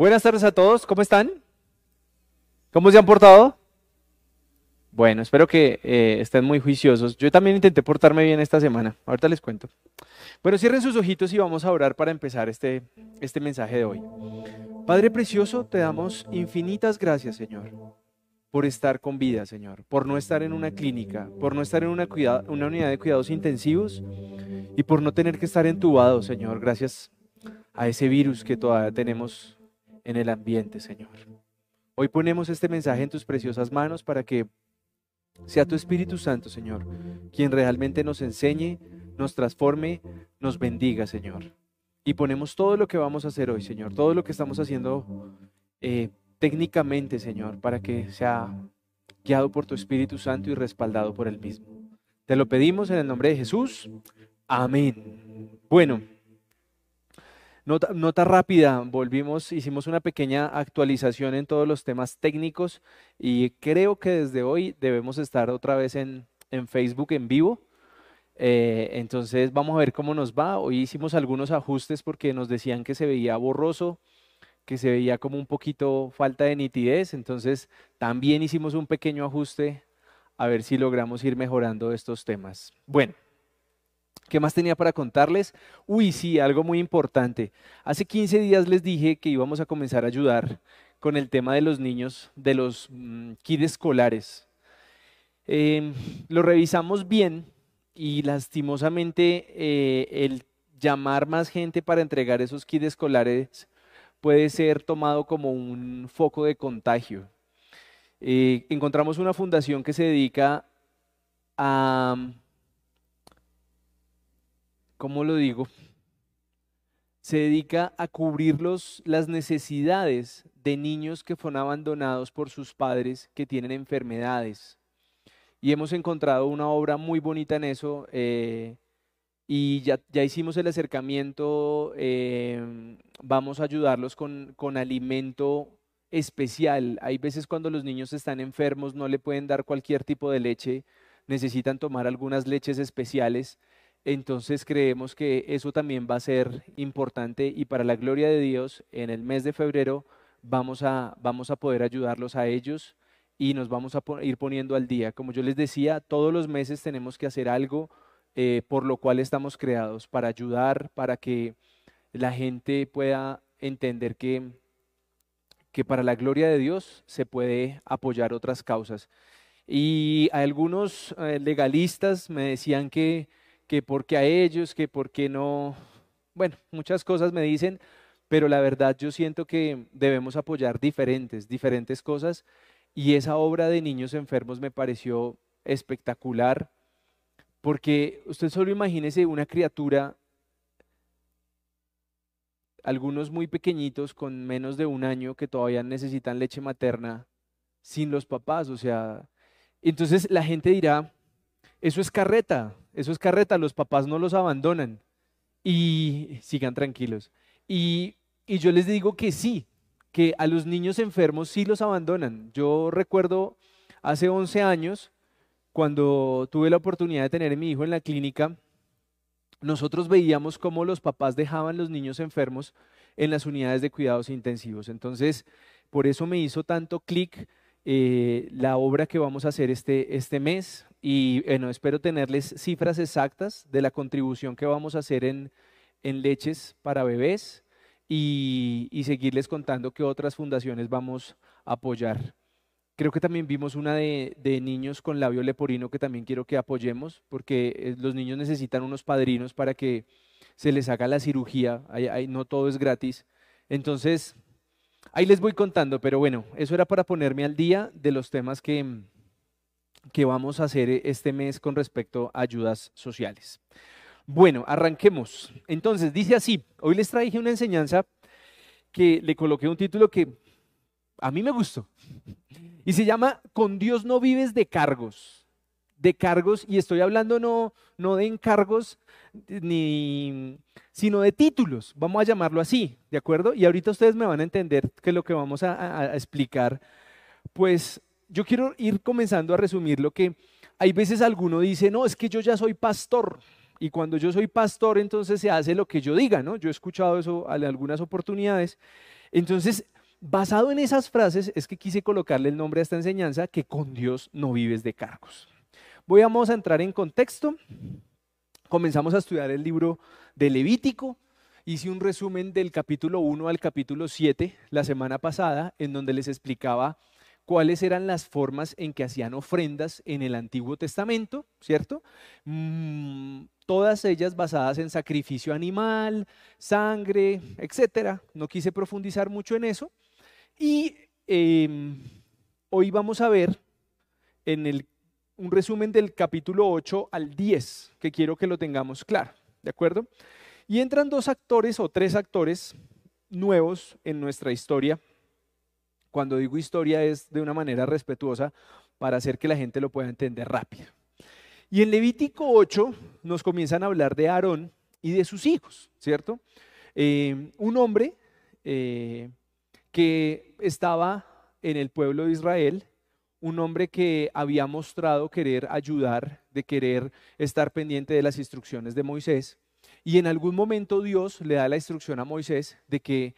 Buenas tardes a todos, ¿cómo están? ¿Cómo se han portado? Bueno, espero que eh, estén muy juiciosos. Yo también intenté portarme bien esta semana, ahorita les cuento. Bueno, cierren sus ojitos y vamos a orar para empezar este, este mensaje de hoy. Padre Precioso, te damos infinitas gracias, Señor, por estar con vida, Señor, por no estar en una clínica, por no estar en una, una unidad de cuidados intensivos y por no tener que estar entubado, Señor, gracias a ese virus que todavía tenemos en el ambiente, Señor. Hoy ponemos este mensaje en tus preciosas manos para que sea tu Espíritu Santo, Señor, quien realmente nos enseñe, nos transforme, nos bendiga, Señor. Y ponemos todo lo que vamos a hacer hoy, Señor, todo lo que estamos haciendo eh, técnicamente, Señor, para que sea guiado por tu Espíritu Santo y respaldado por el mismo. Te lo pedimos en el nombre de Jesús. Amén. Bueno. Nota, rápida, volvimos, hicimos una pequeña actualización en todos los temas técnicos y creo que desde hoy debemos estar otra vez en, Facebook en vivo. Eh, entonces vamos a ver cómo nos va. Hoy hicimos algunos ajustes porque nos decían que se veía borroso, que se veía como un poquito falta de nitidez. Entonces también hicimos un pequeño ajuste a ver si logramos ir mejorando estos temas. Bueno. ¿Qué más tenía para contarles? Uy, sí, algo muy importante. Hace 15 días les dije que íbamos a comenzar a ayudar con el tema de los niños, de los mm, kits escolares. Em, lo revisamos bien y lastimosamente eh, el llamar más gente para entregar esos kits escolares puede ser tomado como un foco de contagio. Eh, encontramos una fundación que se dedica a ¿cómo lo digo? Se dedica a cubrir las necesidades de niños que fueron abandonados por sus padres que tienen enfermedades. Y hemos encontrado una obra muy bonita en eso. Eh, y ya, ya, hicimos el acercamiento, em, vamos a ayudarlos con, con alimento especial. Hay veces cuando los niños están enfermos no le pueden dar cualquier tipo de leche, necesitan tomar algunas leches especiales entonces creemos que eso también va a ser importante y para la gloria de Dios, en el mes de febrero vamos a, vamos a poder ayudarlos a ellos y nos vamos a ir poniendo al día. Como yo les decía, todos los meses tenemos que hacer algo eh, por lo cual estamos creados, para ayudar, para que la gente pueda entender que, que para la gloria de Dios se puede apoyar otras causas. Y algunos eh, legalistas me decían que que por qué a ellos, que por qué no, bueno, muchas cosas me dicen, pero la verdad yo siento que debemos apoyar diferentes, diferentes cosas. Y esa obra de niños enfermos me pareció espectacular porque usted solo imagínese una criatura, algunos muy pequeñitos con menos de un año que todavía necesitan leche materna sin los papás, o sea, entonces la gente dirá, eso es carreta, eso es carreta, los papás no los abandonan y sigan tranquilos. Y, yo les digo que sí, que a los niños enfermos sí los abandonan. Yo recuerdo hace 11 años, cuando tuve la oportunidad de tener a mi hijo en la clínica, nosotros veíamos cómo los papás dejaban los niños enfermos en las unidades de cuidados intensivos. Entonces, por eso me hizo tanto clic eh, la obra que vamos a hacer este, este mes y bueno, espero tenerles cifras exactas de la contribución que vamos a hacer en, en leches para bebés y, y, seguirles contando qué otras fundaciones vamos a apoyar. Creo que también vimos una de, de, niños con labio leporino que también quiero que apoyemos porque eh, los niños necesitan unos padrinos para que se les haga la cirugía, no todo es gratis. Entonces, Ahí les voy contando, pero bueno, eso era para ponerme al día de los temas que, que vamos a hacer este mes con respecto a ayudas sociales. Bueno, arranquemos. Entonces, dice así, hoy les traje una enseñanza que le coloqué un título que a mí me gustó. Y se llama Con Dios no vives de cargos de cargos, y estoy hablando no, no de encargos, ni, sino de títulos, vamos a llamarlo así, ¿de acuerdo? Y ahorita ustedes me van a entender que lo que vamos a, explicar, pues yo quiero ir comenzando a resumir lo que hay veces alguno dice, no, es que yo ya soy pastor, Y cuando yo soy pastor, entonces se hace lo que yo diga, ¿no? Yo he escuchado eso en algunas oportunidades. Entonces, basado en esas frases, es que quise colocarle el nombre a esta enseñanza, que con Dios no vives de cargos. Voy a entrar en contexto. Comenzamos a estudiar el libro de Levítico. Hice un resumen del capítulo 1 al capítulo 7 la semana pasada, en donde les explicaba cuáles eran las formas en que hacían ofrendas en el Antiguo Testamento, ¿cierto? Mm, todas ellas basadas en sacrificio animal, sangre, etcétera. No quise profundizar mucho en eso. Y em, hoy vamos a ver en el, un resumen del capítulo 8 al 10, que quiero que lo tengamos claro, ¿de acuerdo? Y entran dos actores o tres actores nuevos en nuestra historia cuando digo historia es de una manera respetuosa para hacer que la gente lo pueda entender rápido. Y en Levítico 8 nos comienzan a hablar de Aarón y de sus hijos, ¿cierto? Eh, un hombre eh, que estaba en el pueblo de Israel, un hombre que había mostrado querer ayudar, de querer estar pendiente de las instrucciones de Moisés. Y en algún momento Dios le da la instrucción a Moisés de que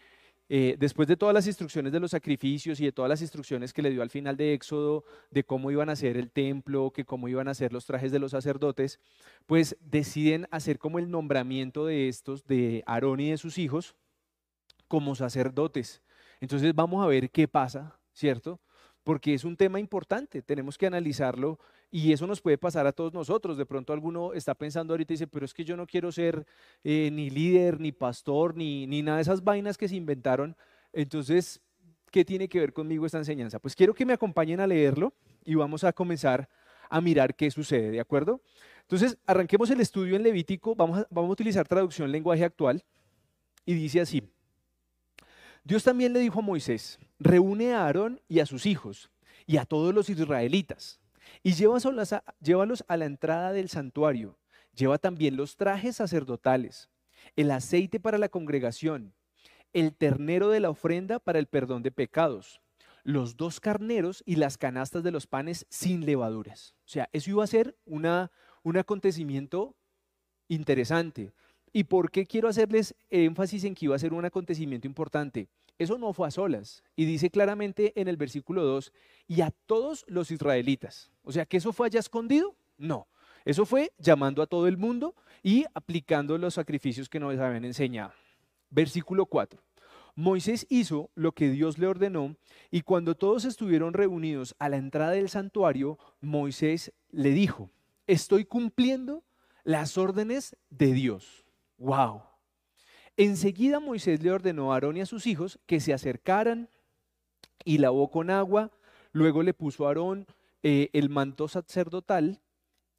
eh, después de todas las instrucciones de los sacrificios y de todas las instrucciones que le dio al final de Éxodo de cómo iban a hacer el templo, que cómo iban a hacer los trajes de los sacerdotes, pues deciden hacer como el nombramiento de estos, de Aarón y de sus hijos, como sacerdotes. Entonces vamos a ver qué pasa, ¿cierto? Porque es un tema importante, tenemos que analizarlo y eso nos puede pasar a todos nosotros. De pronto alguno está pensando ahorita y dice, pero es que yo no quiero ser eh, ni líder, ni pastor, ni, ni nada de esas vainas que se inventaron. Entonces, ¿qué tiene que ver conmigo esta enseñanza? Pues quiero que me acompañen a leerlo y vamos a comenzar a mirar qué sucede, ¿de acuerdo? Entonces, arranquemos el estudio en Levítico, vamos a, vamos a utilizar traducción lenguaje actual y dice así. Dios también le dijo a Moisés, reúne a Aarón y a sus hijos y a todos los israelitas y llévalos a la entrada del santuario. Lleva también los trajes sacerdotales, el aceite para la congregación, el ternero de la ofrenda para el perdón de pecados, los dos carneros y las canastas de los panes sin levaduras. O sea, eso iba a ser una, un acontecimiento interesante. ¿Y por qué quiero hacerles énfasis en que iba a ser un acontecimiento importante? Eso no fue a solas. Y dice claramente en el versículo 2, y a todos los israelitas. O sea, que eso fue allá escondido. No, eso fue llamando a todo el mundo y aplicando los sacrificios que nos habían enseñado. Versículo 4. Moisés hizo lo que Dios le ordenó y cuando todos estuvieron reunidos a la entrada del santuario, Moisés le dijo, estoy cumpliendo las órdenes de Dios. ¡Wow! Enseguida Moisés le ordenó a Aarón y a sus hijos que se acercaran y lavó con agua, luego le puso a Aarón eh, el manto sacerdotal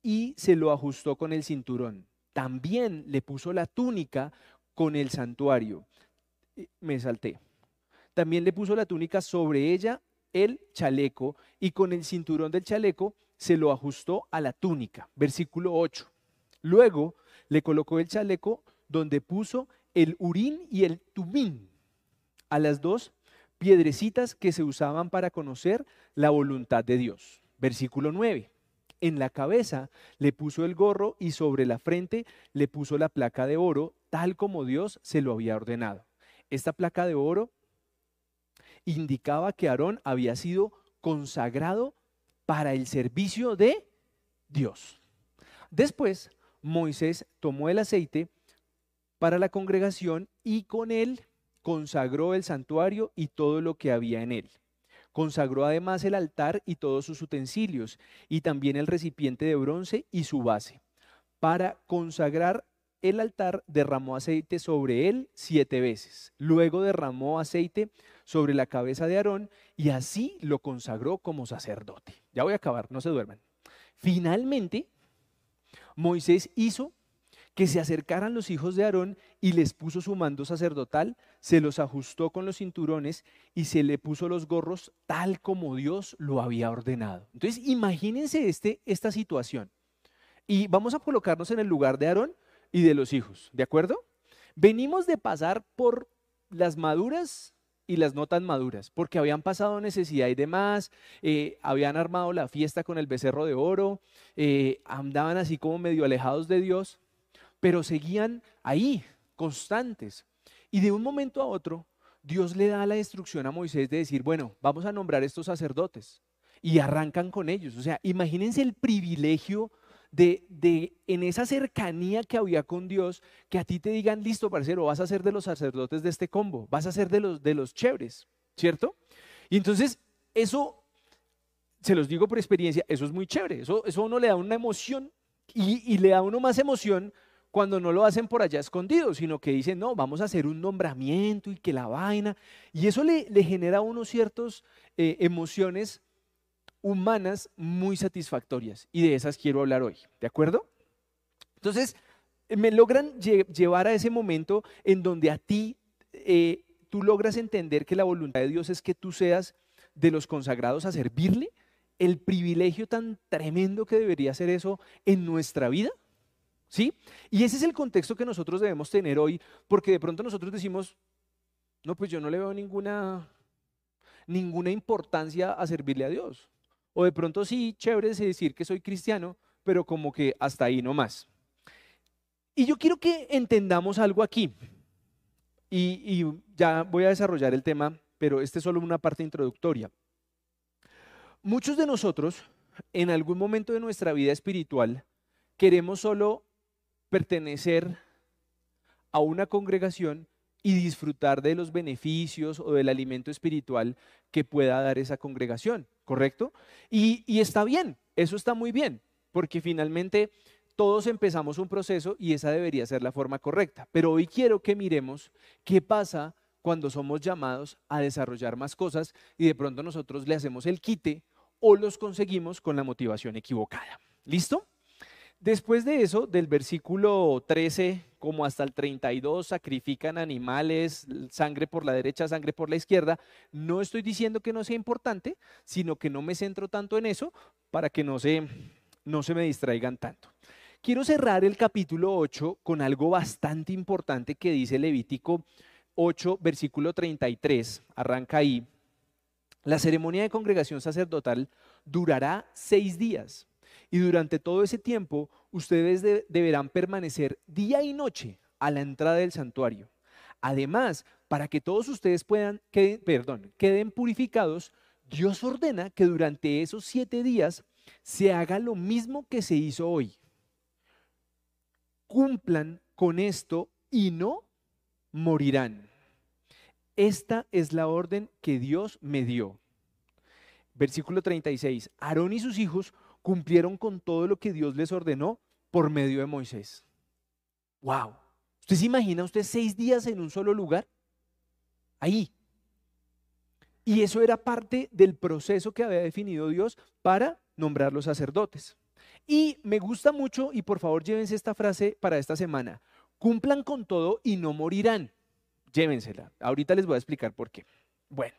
y se lo ajustó con el cinturón. También le puso la túnica con el santuario. Me salté. También le puso la túnica sobre ella el chaleco y con el cinturón del chaleco se lo ajustó a la túnica. Versículo 8. Luego le colocó el chaleco donde puso el urín y el tumín, a las dos piedrecitas que se usaban para conocer la voluntad de Dios. Versículo 9. En la cabeza le puso el gorro y sobre la frente le puso la placa de oro, tal como Dios se lo había ordenado. Esta placa de oro indicaba que Aarón había sido consagrado para el servicio de Dios. Después, Moisés tomó el aceite para la congregación y con él consagró el santuario y todo lo que había en él. Consagró además el altar y todos sus utensilios y también el recipiente de bronce y su base. Para consagrar el altar derramó aceite sobre él siete veces. Luego derramó aceite sobre la cabeza de Aarón y así lo consagró como sacerdote. Ya voy a acabar, no se duerman. Finalmente, Moisés hizo que se acercaran los hijos de Aarón y les puso su mando sacerdotal, se los ajustó con los cinturones y se le puso los gorros tal como Dios lo había ordenado. Entonces, imagínense este, esta situación. Y vamos a colocarnos en el lugar de Aarón y de los hijos, ¿de acuerdo? Venimos de pasar por las maduras y las no tan maduras, porque habían pasado necesidad y demás, eh, habían armado la fiesta con el becerro de oro, eh, andaban así como medio alejados de Dios, pero seguían ahí, constantes. Y de un momento a otro, Dios le da la instrucción a Moisés de decir, bueno, vamos a nombrar estos sacerdotes. Y arrancan con ellos. O sea, imagínense el privilegio de, de, en esa cercanía que había con Dios, que a ti te digan, listo, parcero, vas a ser de los sacerdotes de este combo, vas a ser de los, de los chéveres, ¿cierto? Y entonces, eso, se los digo por experiencia, eso es muy chévere, eso, eso a uno le da una emoción y, y le da a uno más emoción cuando no lo hacen por allá escondido, sino que dicen, no, vamos a hacer un nombramiento y que la vaina. Y eso le, genera a uno ciertas eh, emociones humanas muy satisfactorias. Y de esas quiero hablar hoy, ¿de acuerdo? Entonces, me logran llevar a ese momento en donde a ti eh, tú logras entender que la voluntad de Dios es que tú seas de los consagrados a servirle, el privilegio tan tremendo que debería ser eso en nuestra vida. ¿Sí? Y ese es el contexto que nosotros debemos tener hoy, porque de pronto nosotros decimos, no, pues yo no le veo ninguna, ninguna importancia a servirle a Dios. O de pronto sí, chévere decir que soy cristiano, pero como que hasta ahí no más. Y yo quiero que entendamos algo aquí. Y, y ya voy a desarrollar el tema, pero este es solo una parte introductoria. Muchos de nosotros, en algún momento de nuestra vida espiritual, queremos solo pertenecer a una congregación y disfrutar de los beneficios o del alimento espiritual que pueda dar esa congregación, ¿correcto? Y, y, está bien, eso está muy bien, porque finalmente todos empezamos un proceso y esa debería ser la forma correcta. Pero hoy quiero que miremos qué pasa cuando somos llamados a desarrollar más cosas y de pronto nosotros le hacemos el quite o los conseguimos con la motivación equivocada. ¿Listo? Después de eso, del versículo 13 como hasta el 32, sacrifican animales, sangre por la derecha, sangre por la izquierda. No estoy diciendo que no sea importante, sino que no me centro tanto en eso para que no se, no se me distraigan tanto. Quiero cerrar el capítulo 8 con algo bastante importante que dice Levítico 8, versículo 33. Arranca ahí. La ceremonia de congregación sacerdotal durará seis días y durante todo ese tiempo ustedes deberán permanecer día y noche a la entrada del santuario. Además, para que todos ustedes puedan, queden, perdón, queden purificados, Dios ordena que durante esos siete días se haga lo mismo que se hizo hoy. Cumplan con esto y no morirán. Esta es la orden que Dios me dio. Versículo 36. Aarón y sus hijos cumplieron con todo lo que Dios les ordenó por medio de Moisés. ¡Wow! ¿Usted se imagina usted seis días en un solo lugar? Ahí. Y eso era parte del proceso que había definido Dios para nombrar los sacerdotes. Y me gusta mucho, y por favor llévense esta frase para esta semana, cumplan con todo y no morirán. Llévensela. Ahorita les voy a explicar por qué. Bueno,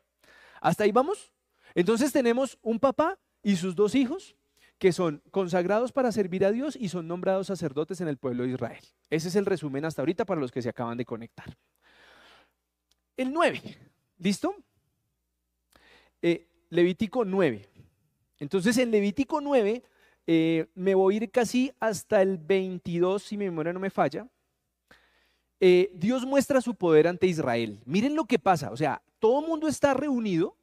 hasta ahí vamos. Entonces tenemos un papá y sus dos hijos que son consagrados para servir a Dios y son nombrados sacerdotes en el pueblo de Israel. Ese es el resumen hasta ahorita para los que se acaban de conectar. El 9, ¿listo? Eh, Levítico 9. Entonces en Levítico 9 eh, me voy a ir casi hasta el 22, si mi memoria no me falla. Eh, Dios muestra su poder ante Israel. Miren lo que pasa, o sea, todo el mundo está reunido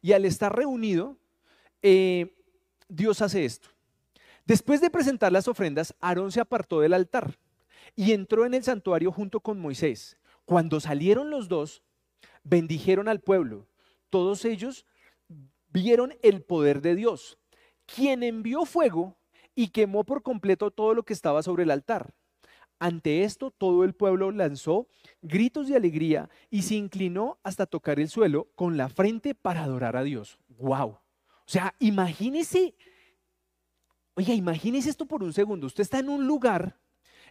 y al estar reunido, Dios hace esto. Después de presentar las ofrendas, Aarón se apartó del altar y entró en el santuario junto con Moisés. Cuando salieron los dos, bendijeron al pueblo. Todos ellos vieron el poder de Dios, quien envió fuego y quemó por completo todo lo que estaba sobre el altar. Ante esto, todo el pueblo lanzó gritos de alegría y se inclinó hasta tocar el suelo con la frente para adorar a Dios. ¡Wow! O sea, imagínese, oiga, imagínese esto por un segundo. Usted está en un lugar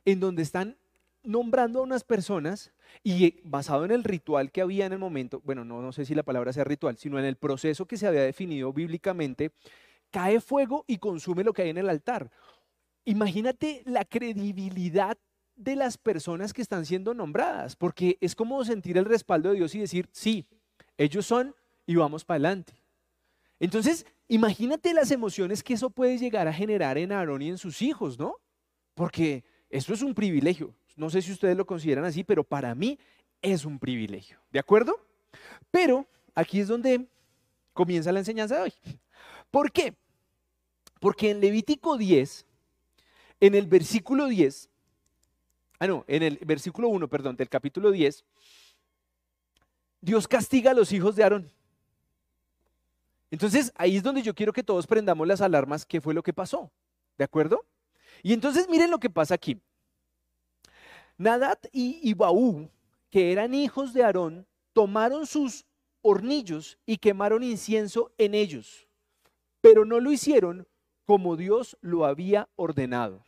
en donde están nombrando a unas personas y eh, basado en el ritual que había en el momento, bueno, no, no sé si la palabra sea ritual, sino en el proceso que se había definido bíblicamente, cae fuego y consume lo que hay en el altar. Imagínate la credibilidad de las personas que están siendo nombradas, porque es como sentir el respaldo de Dios y decir, sí, ellos son y vamos para adelante. Entonces, imagínate las emociones que eso puede llegar a generar en Aarón y en sus hijos, ¿no? Porque Esto es un privilegio. No sé si ustedes lo consideran así, pero para mí es un privilegio. ¿De acuerdo? Pero aquí es donde comienza la enseñanza de hoy. ¿Por qué? Porque en Levítico 10, en el versículo 10, ah no, en el versículo 1, perdón, del capítulo 10, Dios castiga a los hijos de Aarón. Entonces ahí es donde yo quiero que todos prendamos las alarmas, qué fue lo que pasó. ¿De acuerdo? Y entonces miren lo que pasa aquí. Nadat y Ibaú, que eran hijos de Aarón, tomaron sus hornillos y quemaron incienso en ellos, pero no lo hicieron como Dios lo había ordenado.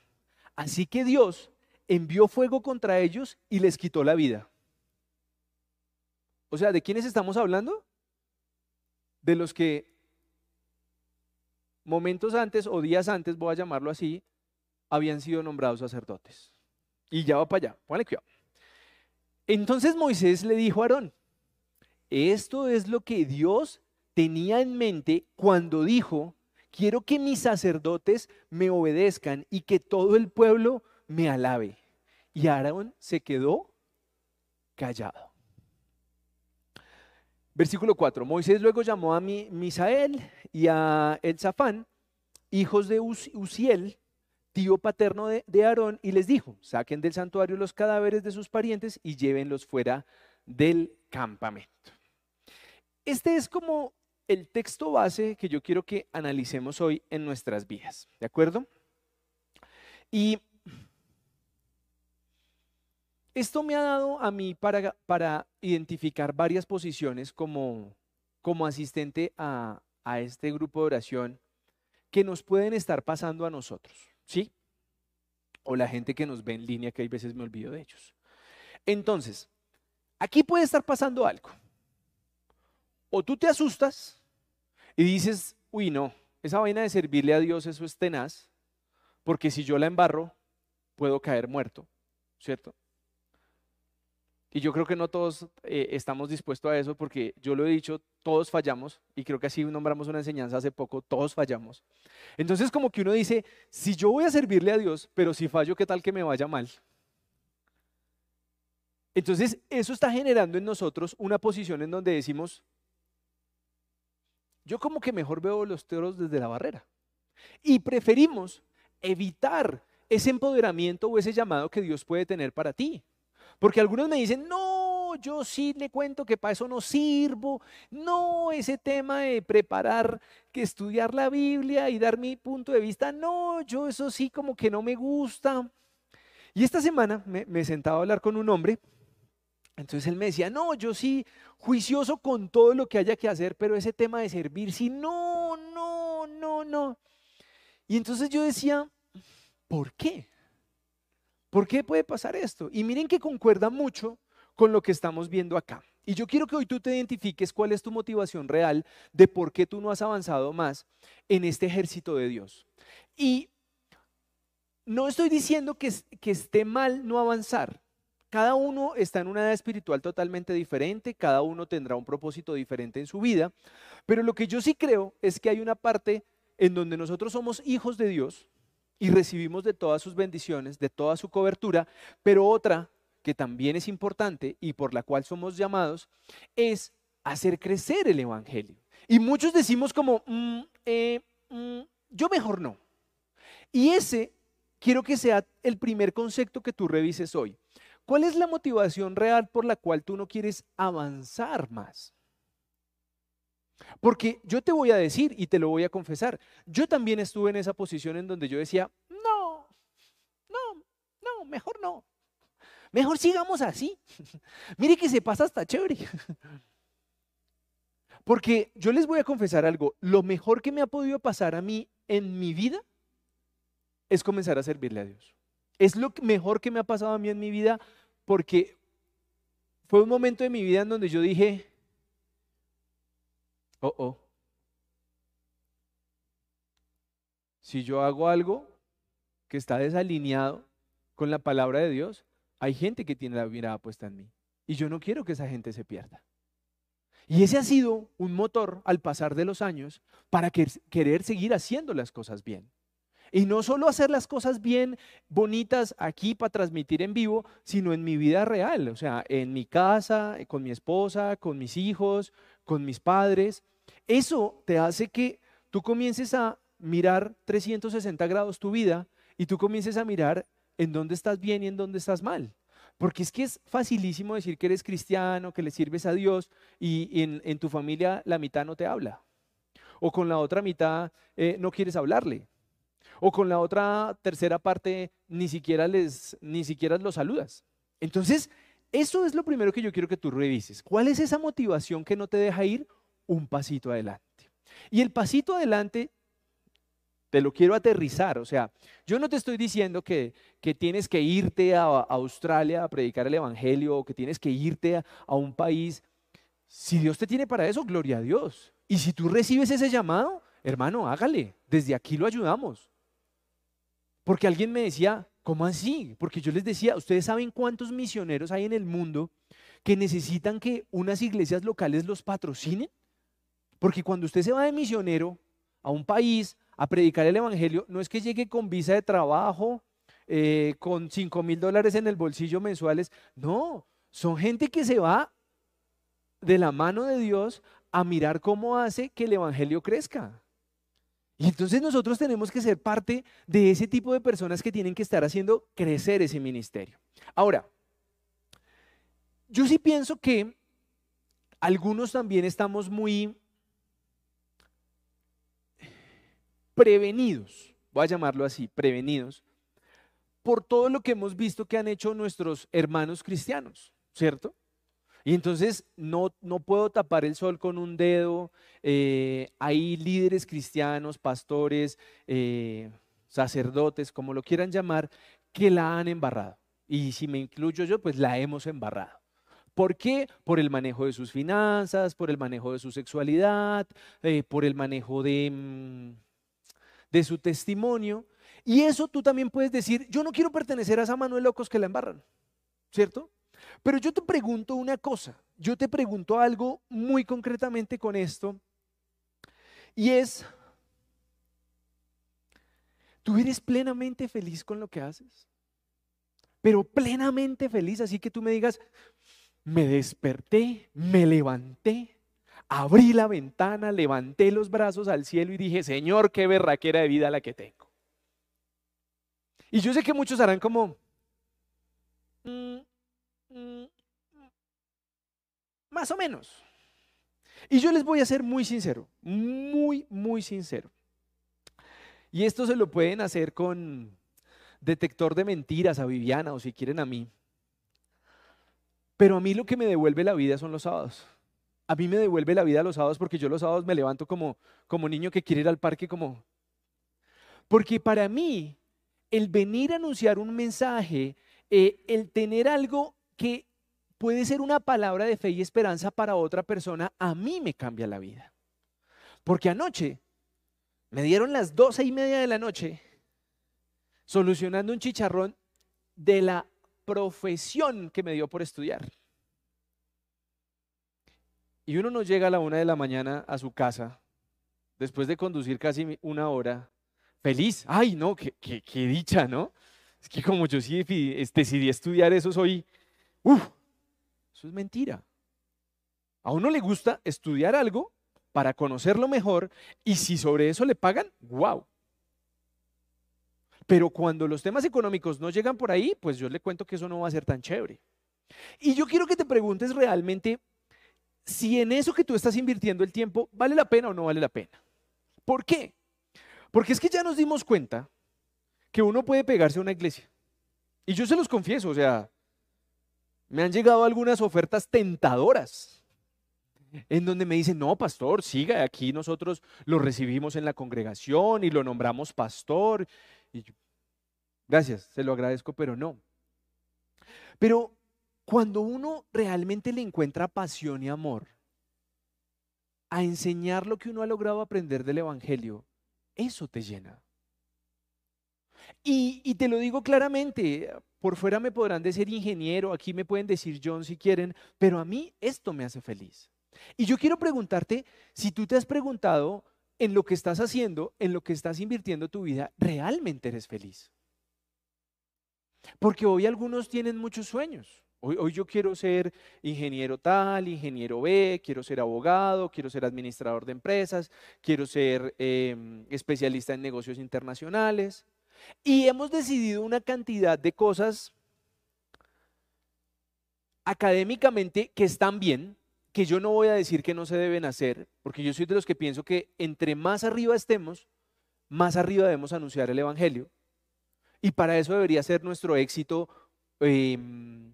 Así que Dios envió fuego contra ellos y les quitó la vida. O sea, ¿de quiénes estamos hablando? De los que momentos antes o días antes, voy a llamarlo así, habían sido nombrados sacerdotes. Y ya va para allá, póngale cuidado. Entonces Moisés le dijo a Aarón, esto es lo que Dios tenía en mente cuando dijo, quiero que mis sacerdotes me obedezcan y que todo el pueblo me alabe. Y Aarón se quedó callado. Versículo 4. Moisés luego llamó a Misael y a Elzafán, hijos de Uziel, tío paterno de, de Aarón, y les dijo, saquen del santuario los cadáveres de sus parientes y llévenlos fuera del campamento. Este es como el texto base que yo quiero que analicemos hoy en nuestras vidas, ¿de acuerdo? Y esto me ha dado a mí para, para identificar varias posiciones como, como asistente a, a este grupo de oración que nos pueden estar pasando a nosotros, ¿sí? O la gente que nos ve en línea, que hay veces me olvido de ellos. Entonces, aquí puede estar pasando algo. O tú te asustas y dices, uy, no, esa vaina de servirle a Dios, eso es tenaz, porque si yo la embarro, puedo caer muerto, ¿cierto? Y yo creo que no todos eh, estamos dispuestos a eso porque yo lo he dicho, todos fallamos y creo que así nombramos una enseñanza hace poco, todos fallamos. Entonces como que uno dice, si yo voy a servirle a Dios, pero si fallo, ¿qué tal que me vaya mal? Entonces eso está generando en nosotros una posición en donde decimos, yo como que mejor veo los toros desde la barrera. Y preferimos evitar ese empoderamiento o ese llamado que Dios puede tener para ti. Porque algunos me dicen, no, yo sí le cuento que para eso no sirvo. No, ese tema de preparar, que estudiar la Biblia y dar mi punto de vista, no, yo eso sí como que no me gusta. Y esta semana me, me sentaba a hablar con un hombre. Entonces él me decía, no, yo sí, juicioso con todo lo que haya que hacer, pero ese tema de servir, sí, no, no, no, no. Y entonces yo decía, ¿por qué? ¿Por qué puede pasar esto? Y miren que concuerda mucho con lo que estamos viendo acá. Y yo quiero que hoy tú te identifiques cuál es tu motivación real de por qué tú no has avanzado más en este ejército de Dios. Y no estoy diciendo que, esté mal no avanzar. Cada uno está en una edad espiritual totalmente diferente, cada uno tendrá un propósito diferente en su vida, pero lo que yo sí creo es que hay una parte en donde nosotros somos hijos de Dios, y recibimos de todas sus bendiciones, de toda su cobertura, pero otra que también es importante y por la cual somos llamados es hacer crecer el Evangelio. Y muchos decimos como, mm, eh, mm, yo mejor no. Y ese quiero que sea el primer concepto que tú revises hoy. ¿Cuál es la motivación real por la cual tú no quieres avanzar más? Porque yo te voy a decir y te lo voy a confesar, yo también estuve en esa posición en donde yo decía, no, no, no, mejor no. Mejor sigamos así. Mire que se pasa hasta chévere. Porque yo les voy a confesar algo, lo mejor que me ha podido pasar a mí en mi vida es comenzar a servirle a Dios. Es lo mejor que me ha pasado a mí en mi vida porque fue un momento de mi vida en donde yo dije, oh, oh. Si yo hago algo que está desalineado con la palabra de Dios, hay gente que tiene la mirada puesta en mí. Y yo no quiero que esa gente se pierda. Y ese ha sido un motor al pasar de los años para querer seguir haciendo las cosas bien. Y no solo hacer las cosas bien bonitas aquí para transmitir en vivo, sino en mi vida real, o sea, en mi casa, con mi esposa, con mis hijos, con mis padres. Eso te hace que tú comiences a mirar 360 grados tu vida y tú comiences a mirar en dónde estás bien y en dónde estás mal. Porque es que es facilísimo decir que eres cristiano, que le sirves a Dios y, en, tu familia la mitad no te habla. O con la otra mitad eh, no quieres hablarle. O con la otra tercera parte ni siquiera, les, ni siquiera los saludas. Entonces, eso es lo primero que yo quiero que tú revises. ¿Cuál es esa motivación que no te deja ir un pasito adelante? Y el pasito adelante te lo quiero aterrizar. O sea, yo no te estoy diciendo que, que tienes que irte a, Australia a predicar el Evangelio o que tienes que irte a, a un país. Si Dios te tiene para eso, gloria a Dios. Y si tú recibes ese llamado, hermano, hágale. Desde aquí lo ayudamos. Porque alguien me decía, ¿cómo así? Porque yo les decía, ustedes saben cuántos misioneros hay en el mundo que necesitan que unas iglesias locales los patrocinen. Porque cuando usted se va de misionero a un país a predicar el Evangelio, no es que llegue con visa de trabajo, eh, con 5 mil dólares en el bolsillo mensuales, no, son gente que se va de la mano de Dios a mirar cómo hace que el Evangelio crezca. Y entonces nosotros tenemos que ser parte de ese tipo de personas que tienen que estar haciendo crecer ese ministerio. Ahora, yo sí pienso que algunos también estamos muy prevenidos, voy a llamarlo así, prevenidos, por todo lo que hemos visto que han hecho nuestros hermanos cristianos, ¿cierto? Y entonces no, no puedo tapar el sol con un dedo. Eh, hay líderes cristianos, pastores, eh, sacerdotes, como lo quieran llamar, que la han embarrado. Y si me incluyo yo, pues la hemos embarrado. ¿Por qué? Por el manejo de sus finanzas, por el manejo de su sexualidad, eh, por el manejo de... Mm, de su testimonio. Y eso tú también puedes decir, yo no quiero pertenecer a esa mano de locos que la embarran, ¿cierto? Pero yo te pregunto una cosa, yo te pregunto algo muy concretamente con esto, y es, ¿tú eres plenamente feliz con lo que haces? Pero plenamente feliz, así que tú me digas, me desperté, me levanté, abrí la ventana, levanté los brazos al cielo y dije, Señor, qué berraquera de vida la que tengo. Y yo sé que muchos harán como, mm, mm, más o menos. Y yo les voy a ser muy sincero, muy, muy sincero. Y esto se lo pueden hacer con detector de mentiras a Viviana o si quieren a mí. Pero a mí lo que me devuelve la vida son los sábados a mí me devuelve la vida los sábados porque yo los sábados me levanto como, como niño que quiere ir al parque como... Porque para mí, el venir a anunciar un mensaje, eh, el tener algo que puede ser una palabra de fe y esperanza para otra persona, a mí me cambia la vida. Porque anoche me dieron las doce y media de la noche solucionando un chicharrón de la profesión que me dio por estudiar. Y uno no llega a la una de la mañana a su casa, después de conducir casi una hora, feliz. Ay, no, qué, dicha, ¿no? Es que como yo sí decidí estudiar eso, soy, uff, eso es mentira. A uno le gusta estudiar algo para conocerlo mejor y si sobre eso le pagan, wow. Pero cuando los temas económicos no llegan por ahí, pues yo le cuento que eso no va a ser tan chévere. Y yo quiero que te preguntes realmente si en eso que tú estás invirtiendo el tiempo vale la pena o no vale la pena. ¿Por qué? Porque es que ya nos dimos cuenta que uno puede pegarse a una iglesia. Y yo se los confieso, o sea, me han llegado algunas ofertas tentadoras en donde me dicen, no, pastor, siga, aquí nosotros lo recibimos en la congregación y lo nombramos pastor. Y gracias, se lo agradezco, pero no. Pero cuando uno realmente le encuentra pasión y amor a enseñar lo que uno ha logrado aprender del Evangelio, eso te llena. Y, te lo digo claramente, por fuera me podrán decir ingeniero, aquí me pueden decir John si quieren, pero a mí esto me hace feliz. Y yo quiero preguntarte si tú te has preguntado en lo que estás haciendo, en lo que estás invirtiendo tu vida, realmente eres feliz. Porque hoy algunos tienen muchos sueños. Hoy, yo quiero ser ingeniero tal, ingeniero B, quiero ser abogado, quiero ser administrador de empresas, quiero ser em, especialista en negocios internacionales. Y hemos decidido una cantidad de cosas académicamente que están bien, que yo no voy a decir que no se deben hacer, porque yo soy de los que pienso que entre más arriba estemos, más arriba debemos anunciar el Evangelio. Y para eso debería ser nuestro éxito em,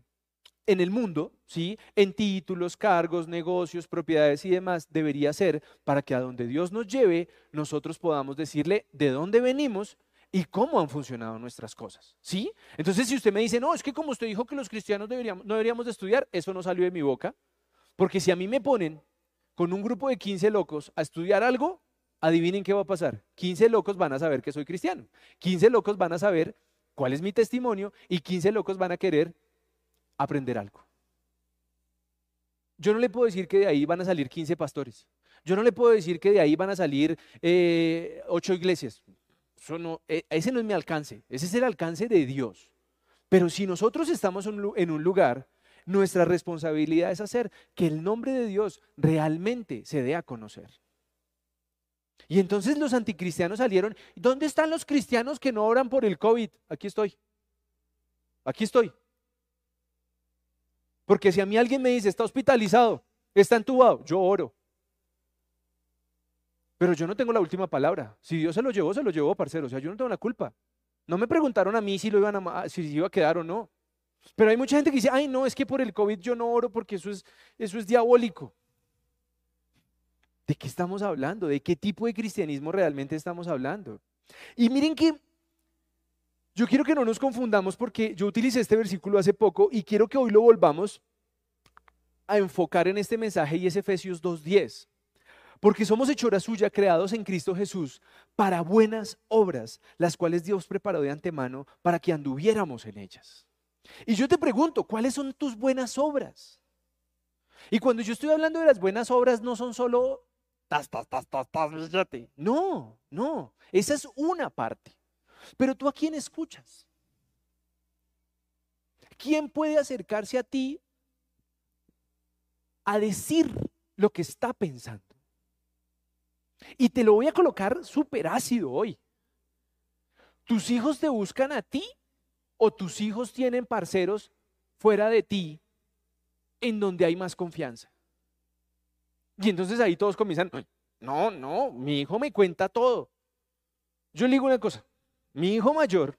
en el mundo, ¿sí? en títulos, cargos, negocios, propiedades y demás, debería ser para que a donde Dios nos lleve, nosotros podamos decirle de dónde venimos y cómo han funcionado nuestras cosas. ¿sí? Entonces, si usted me dice, no, es que como usted dijo que los cristianos deberíamos, no deberíamos de estudiar, eso no salió de mi boca, porque si a mí me ponen con un grupo de 15 locos a estudiar algo, adivinen qué va a pasar. 15 locos van a saber que soy cristiano. 15 locos van a saber cuál es mi testimonio y 15 locos van a querer aprender algo. Yo no le puedo decir que de ahí van a salir 15 pastores. Yo no le puedo decir que de ahí van a salir eh, ocho iglesias. eh, ese no es mi alcance. Ese es el alcance de Dios. Pero si nosotros estamos en un lugar nuestra responsabilidad es hacer que el nombre de Dios realmente se dé a conocer. Y entonces los anticristianos salieron. ¿Dónde están los cristianos que no oran por el COVID? Aquí estoy. Aquí estoy. Porque si a mí alguien me dice, está hospitalizado, está entubado, yo oro. Pero yo no tengo la última palabra. Si Dios se lo llevó, se lo llevó, parcero. O sea, yo no tengo la culpa. No me preguntaron a mí si lo iban a, si iba a quedar o no. Pero hay mucha gente que dice, ay, no, es que por el COVID yo no oro porque eso es, eso es diabólico. ¿De qué estamos hablando? ¿De qué tipo de cristianismo realmente estamos hablando? Y miren que yo quiero que no nos confundamos porque yo utilicé este versículo hace poco y quiero que hoy lo volvamos a enfocar en este mensaje y es Efesios 2.10. Porque somos hechura suya, creados en Cristo Jesús, para buenas obras, las cuales Dios preparó de antemano para que anduviéramos en ellas. Y yo te pregunto, ¿cuáles son tus buenas obras? Y cuando yo estoy hablando de las buenas obras, no son solo tas, tas, tas, tas, tas, No, no, esa es una parte. Pero tú a quién escuchas? ¿Quién puede acercarse a ti a decir lo que está pensando? Y te lo voy a colocar súper ácido hoy. ¿Tus hijos te buscan a ti o tus hijos tienen parceros fuera de ti en donde hay más confianza. Y entonces ahí todos comienzan, no, no, mi hijo me cuenta todo. Yo le digo una cosa, mi hijo mayor,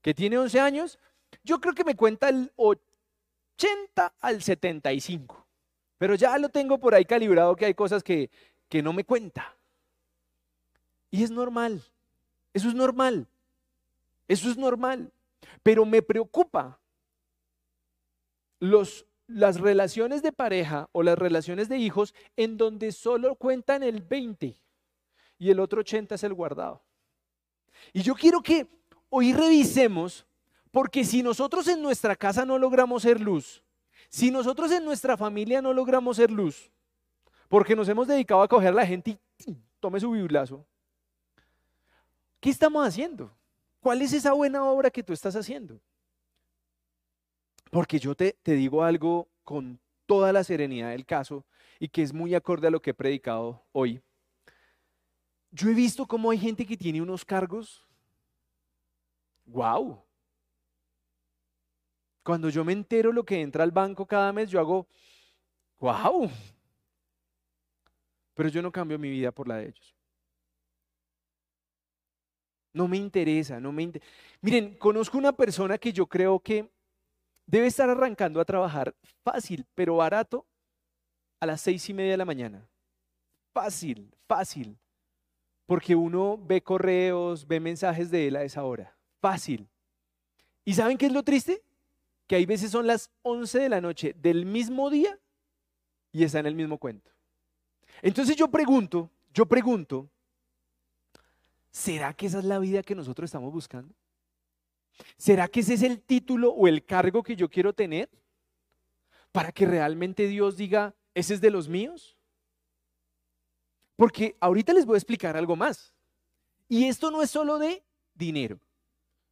que tiene 11 años, yo creo que me cuenta el 80 al 75, pero ya lo tengo por ahí calibrado que hay cosas que, que no me cuenta. Y es normal, eso es normal, eso es normal. Pero me preocupa los, las relaciones de pareja o las relaciones de hijos en donde solo cuentan el 20 y el otro 80 es el guardado. Y yo quiero que hoy revisemos, porque si nosotros en nuestra casa no logramos ser luz, si nosotros en nuestra familia no logramos ser luz, porque nos hemos dedicado a coger a la gente y tome su biblazo, ¿qué estamos haciendo? ¿Cuál es esa buena obra que tú estás haciendo? Porque yo te, te digo algo con toda la serenidad del caso y que es muy acorde a lo que he predicado hoy. Yo he visto cómo hay gente que tiene unos cargos. ¡Wow! Cuando yo me entero lo que entra al banco cada mes, yo hago, ¡wow! Pero yo no cambio mi vida por la de ellos. No me interesa, no me Miren, conozco una persona que yo creo que debe estar arrancando a trabajar fácil, pero barato, a las seis y media de la mañana. Fácil, fácil. Porque uno ve correos, ve mensajes de él a esa hora. Fácil. ¿Y saben qué es lo triste? Que hay veces son las 11 de la noche del mismo día y está en el mismo cuento. Entonces yo pregunto, yo pregunto, ¿Será que esa es la vida que nosotros estamos buscando? ¿Será que ese es el título o el cargo que yo quiero tener? Para que realmente Dios diga, ese es de los míos. Porque ahorita les voy a explicar algo más. Y esto no es solo de dinero.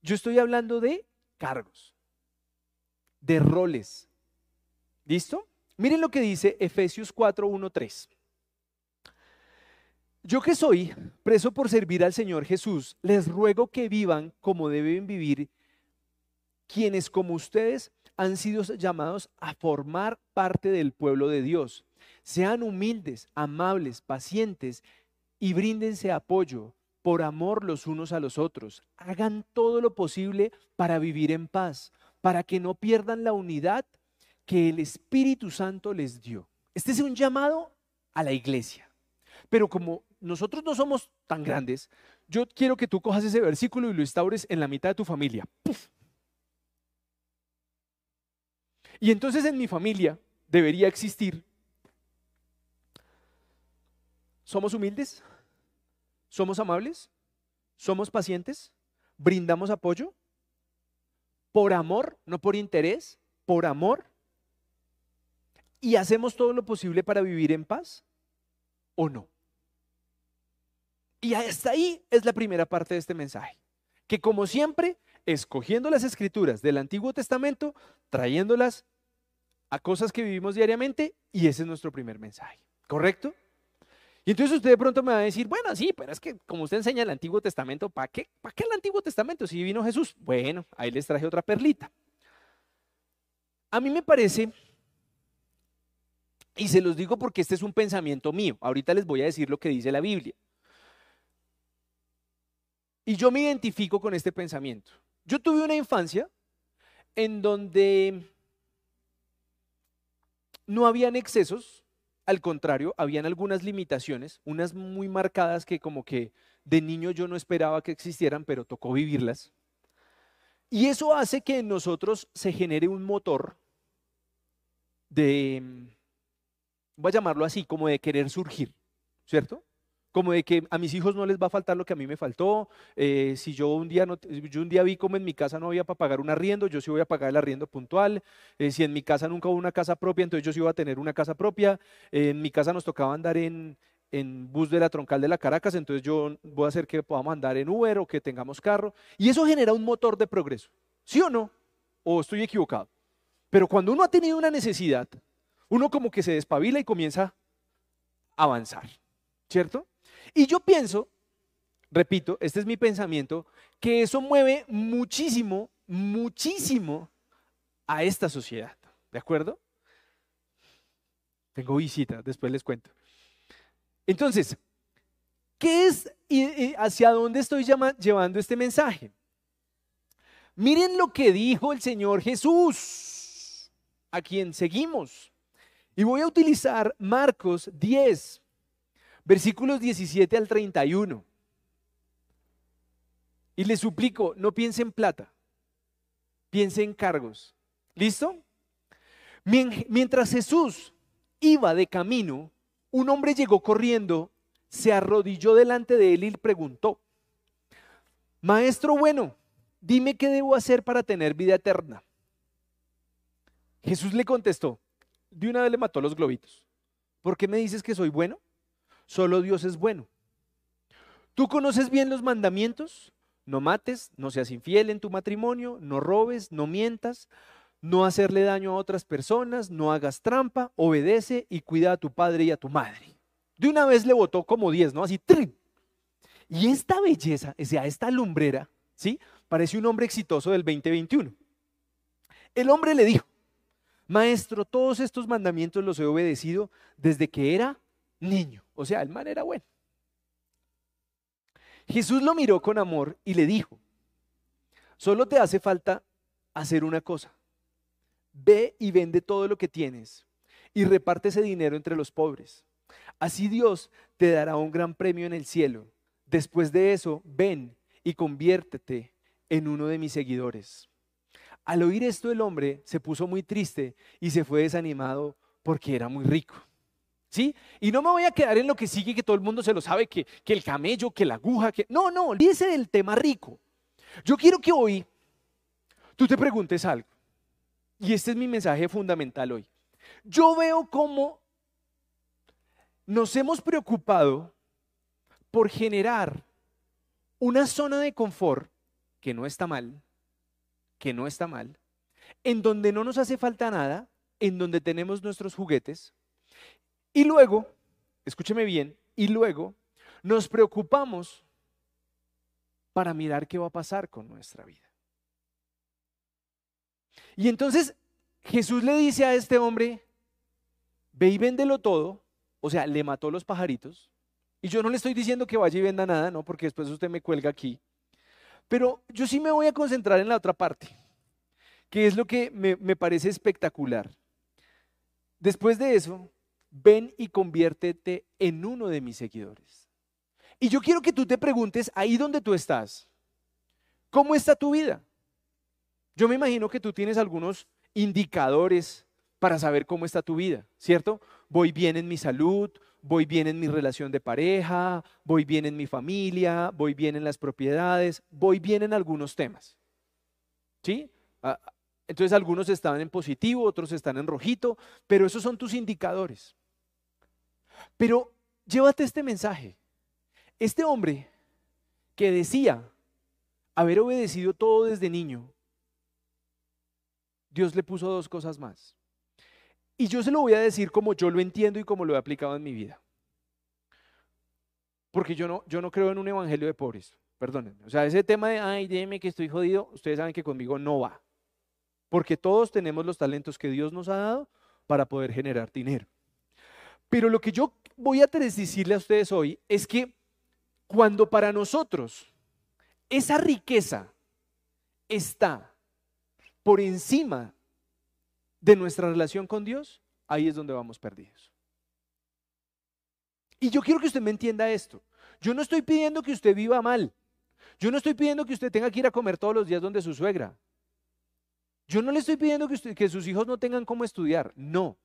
Yo estoy hablando de cargos, de roles. ¿Listo? Miren lo que dice Efesios 4, 1, 3. Yo que soy preso por servir al Señor Jesús, les ruego que vivan como deben vivir quienes como ustedes han sido llamados a formar parte del pueblo de Dios. Sean humildes, amables, pacientes y bríndense apoyo por amor los unos a los otros. Hagan todo lo posible para vivir en paz, para que no pierdan la unidad que el Espíritu Santo les dio. Este es un llamado a la iglesia. Pero como nosotros no somos tan grandes, yo quiero que tú cojas ese versículo y lo instaures en la mitad de tu familia. Y entonces en mi familia debería existir. ¿Somos humildes? ¿Somos amables? ¿Somos pacientes? ¿Brindamos apoyo? ¿Por amor? ¿No por interés? ¿Por amor? ¿Y hacemos todo lo posible para vivir en paz? ¿O no? Y hasta ahí es la primera parte de este mensaje. Que como siempre, escogiendo las escrituras del Antiguo Testamento, trayéndolas a cosas que vivimos diariamente, y ese es nuestro primer mensaje. ¿Correcto? Y entonces usted de pronto me va a decir, bueno, sí, pero es que como usted enseña el Antiguo Testamento, ¿para qué? ¿Para qué el Antiguo Testamento si vino Jesús? Bueno, ahí les traje otra perlita. A mí me parece, y se los digo porque este es un pensamiento mío, ahorita les voy a decir lo que dice la Biblia. Y yo me identifico con este pensamiento. Yo tuve una infancia en donde no habían excesos, al contrario, habían algunas limitaciones, unas muy marcadas que como que de niño yo no esperaba que existieran, pero tocó vivirlas. Y eso hace que en nosotros se genere un motor de, voy a llamarlo así, como de querer surgir, ¿cierto? Como de que a mis hijos no les va a faltar lo que a mí me faltó. Eh, si yo un, día no, yo un día vi como en mi casa no había para pagar un arriendo, yo sí voy a pagar el arriendo puntual. Eh, si en mi casa nunca hubo una casa propia, entonces yo sí iba a tener una casa propia. Eh, en mi casa nos tocaba andar en, en bus de la troncal de la Caracas, entonces yo voy a hacer que podamos andar en Uber o que tengamos carro. Y eso genera un motor de progreso. ¿Sí o no? ¿O estoy equivocado? Pero cuando uno ha tenido una necesidad, uno como que se despabila y comienza a avanzar. ¿Cierto? Y yo pienso, repito, este es mi pensamiento, que eso mueve muchísimo, muchísimo a esta sociedad. ¿De acuerdo? Tengo visita, después les cuento. Entonces, ¿qué es y hacia dónde estoy llevando este mensaje? Miren lo que dijo el Señor Jesús, a quien seguimos. Y voy a utilizar Marcos 10, versículos 17 al 31. Y le suplico, no piense en plata, piense en cargos. ¿Listo? Mientras Jesús iba de camino, un hombre llegó corriendo, se arrodilló delante de él y le preguntó, Maestro bueno, dime qué debo hacer para tener vida eterna. Jesús le contestó, de una vez le mató los globitos. ¿Por qué me dices que soy bueno? Solo Dios es bueno. ¿Tú conoces bien los mandamientos? No mates, no seas infiel en tu matrimonio, no robes, no mientas, no hacerle daño a otras personas, no hagas trampa, obedece y cuida a tu padre y a tu madre. De una vez le votó como 10, ¿no? Así, ¡trim! Y esta belleza, o sea, esta lumbrera, ¿sí? Parece un hombre exitoso del 2021. El hombre le dijo, maestro, todos estos mandamientos los he obedecido desde que era niño. O sea, el man era bueno. Jesús lo miró con amor y le dijo, solo te hace falta hacer una cosa. Ve y vende todo lo que tienes y reparte ese dinero entre los pobres. Así Dios te dará un gran premio en el cielo. Después de eso, ven y conviértete en uno de mis seguidores. Al oír esto el hombre se puso muy triste y se fue desanimado porque era muy rico. Y no me voy a quedar en lo que sigue, que todo el mundo se lo sabe, que, que el camello, que la aguja, que... No, no, olvídese del tema rico. Yo quiero que hoy tú te preguntes algo. Y este es mi mensaje fundamental hoy. Yo veo cómo nos hemos preocupado por generar una zona de confort que no está mal, que no está mal, en donde no nos hace falta nada, en donde tenemos nuestros juguetes, y luego, escúcheme bien, y luego nos preocupamos para mirar qué va a pasar con nuestra vida. Y entonces Jesús le dice a este hombre, ve y véndelo todo, o sea, le mató los pajaritos, y yo no le estoy diciendo que vaya y venda nada, no, porque después usted me cuelga aquí, pero yo sí me voy a concentrar en la otra parte, que es lo que me, me parece espectacular. Después de eso, ven y conviértete en uno de mis seguidores. Y yo quiero que tú te preguntes ahí donde tú estás, ¿cómo está tu vida? Yo me imagino que tú tienes algunos indicadores para saber cómo está tu vida, ¿cierto? Voy bien en mi salud, voy bien en mi relación de pareja, voy bien en mi familia, voy bien en las propiedades, voy bien en algunos temas. ¿Sí? Ah, entonces algunos están en positivo, otros están en rojito, pero esos son tus indicadores. Pero llévate este mensaje. Este hombre que decía haber obedecido todo desde niño, Dios le puso dos cosas más. Y yo se lo voy a decir como yo lo entiendo y como lo he aplicado en mi vida. Porque yo no, yo no creo en un evangelio de pobres, perdónenme. O sea, ese tema de, ay, déjeme que estoy jodido, ustedes saben que conmigo no va. Porque todos tenemos los talentos que Dios nos ha dado para poder generar dinero. Pero lo que yo voy a decirle a ustedes hoy es que cuando para nosotros esa riqueza está por encima de nuestra relación con Dios, ahí es donde vamos perdidos. Y yo quiero que usted me entienda esto. Yo no estoy pidiendo que usted viva mal. Yo no estoy pidiendo que usted tenga que ir a comer todos los días donde su suegra. Yo no le estoy pidiendo que, que sus hijos no tengan cómo estudiar. No.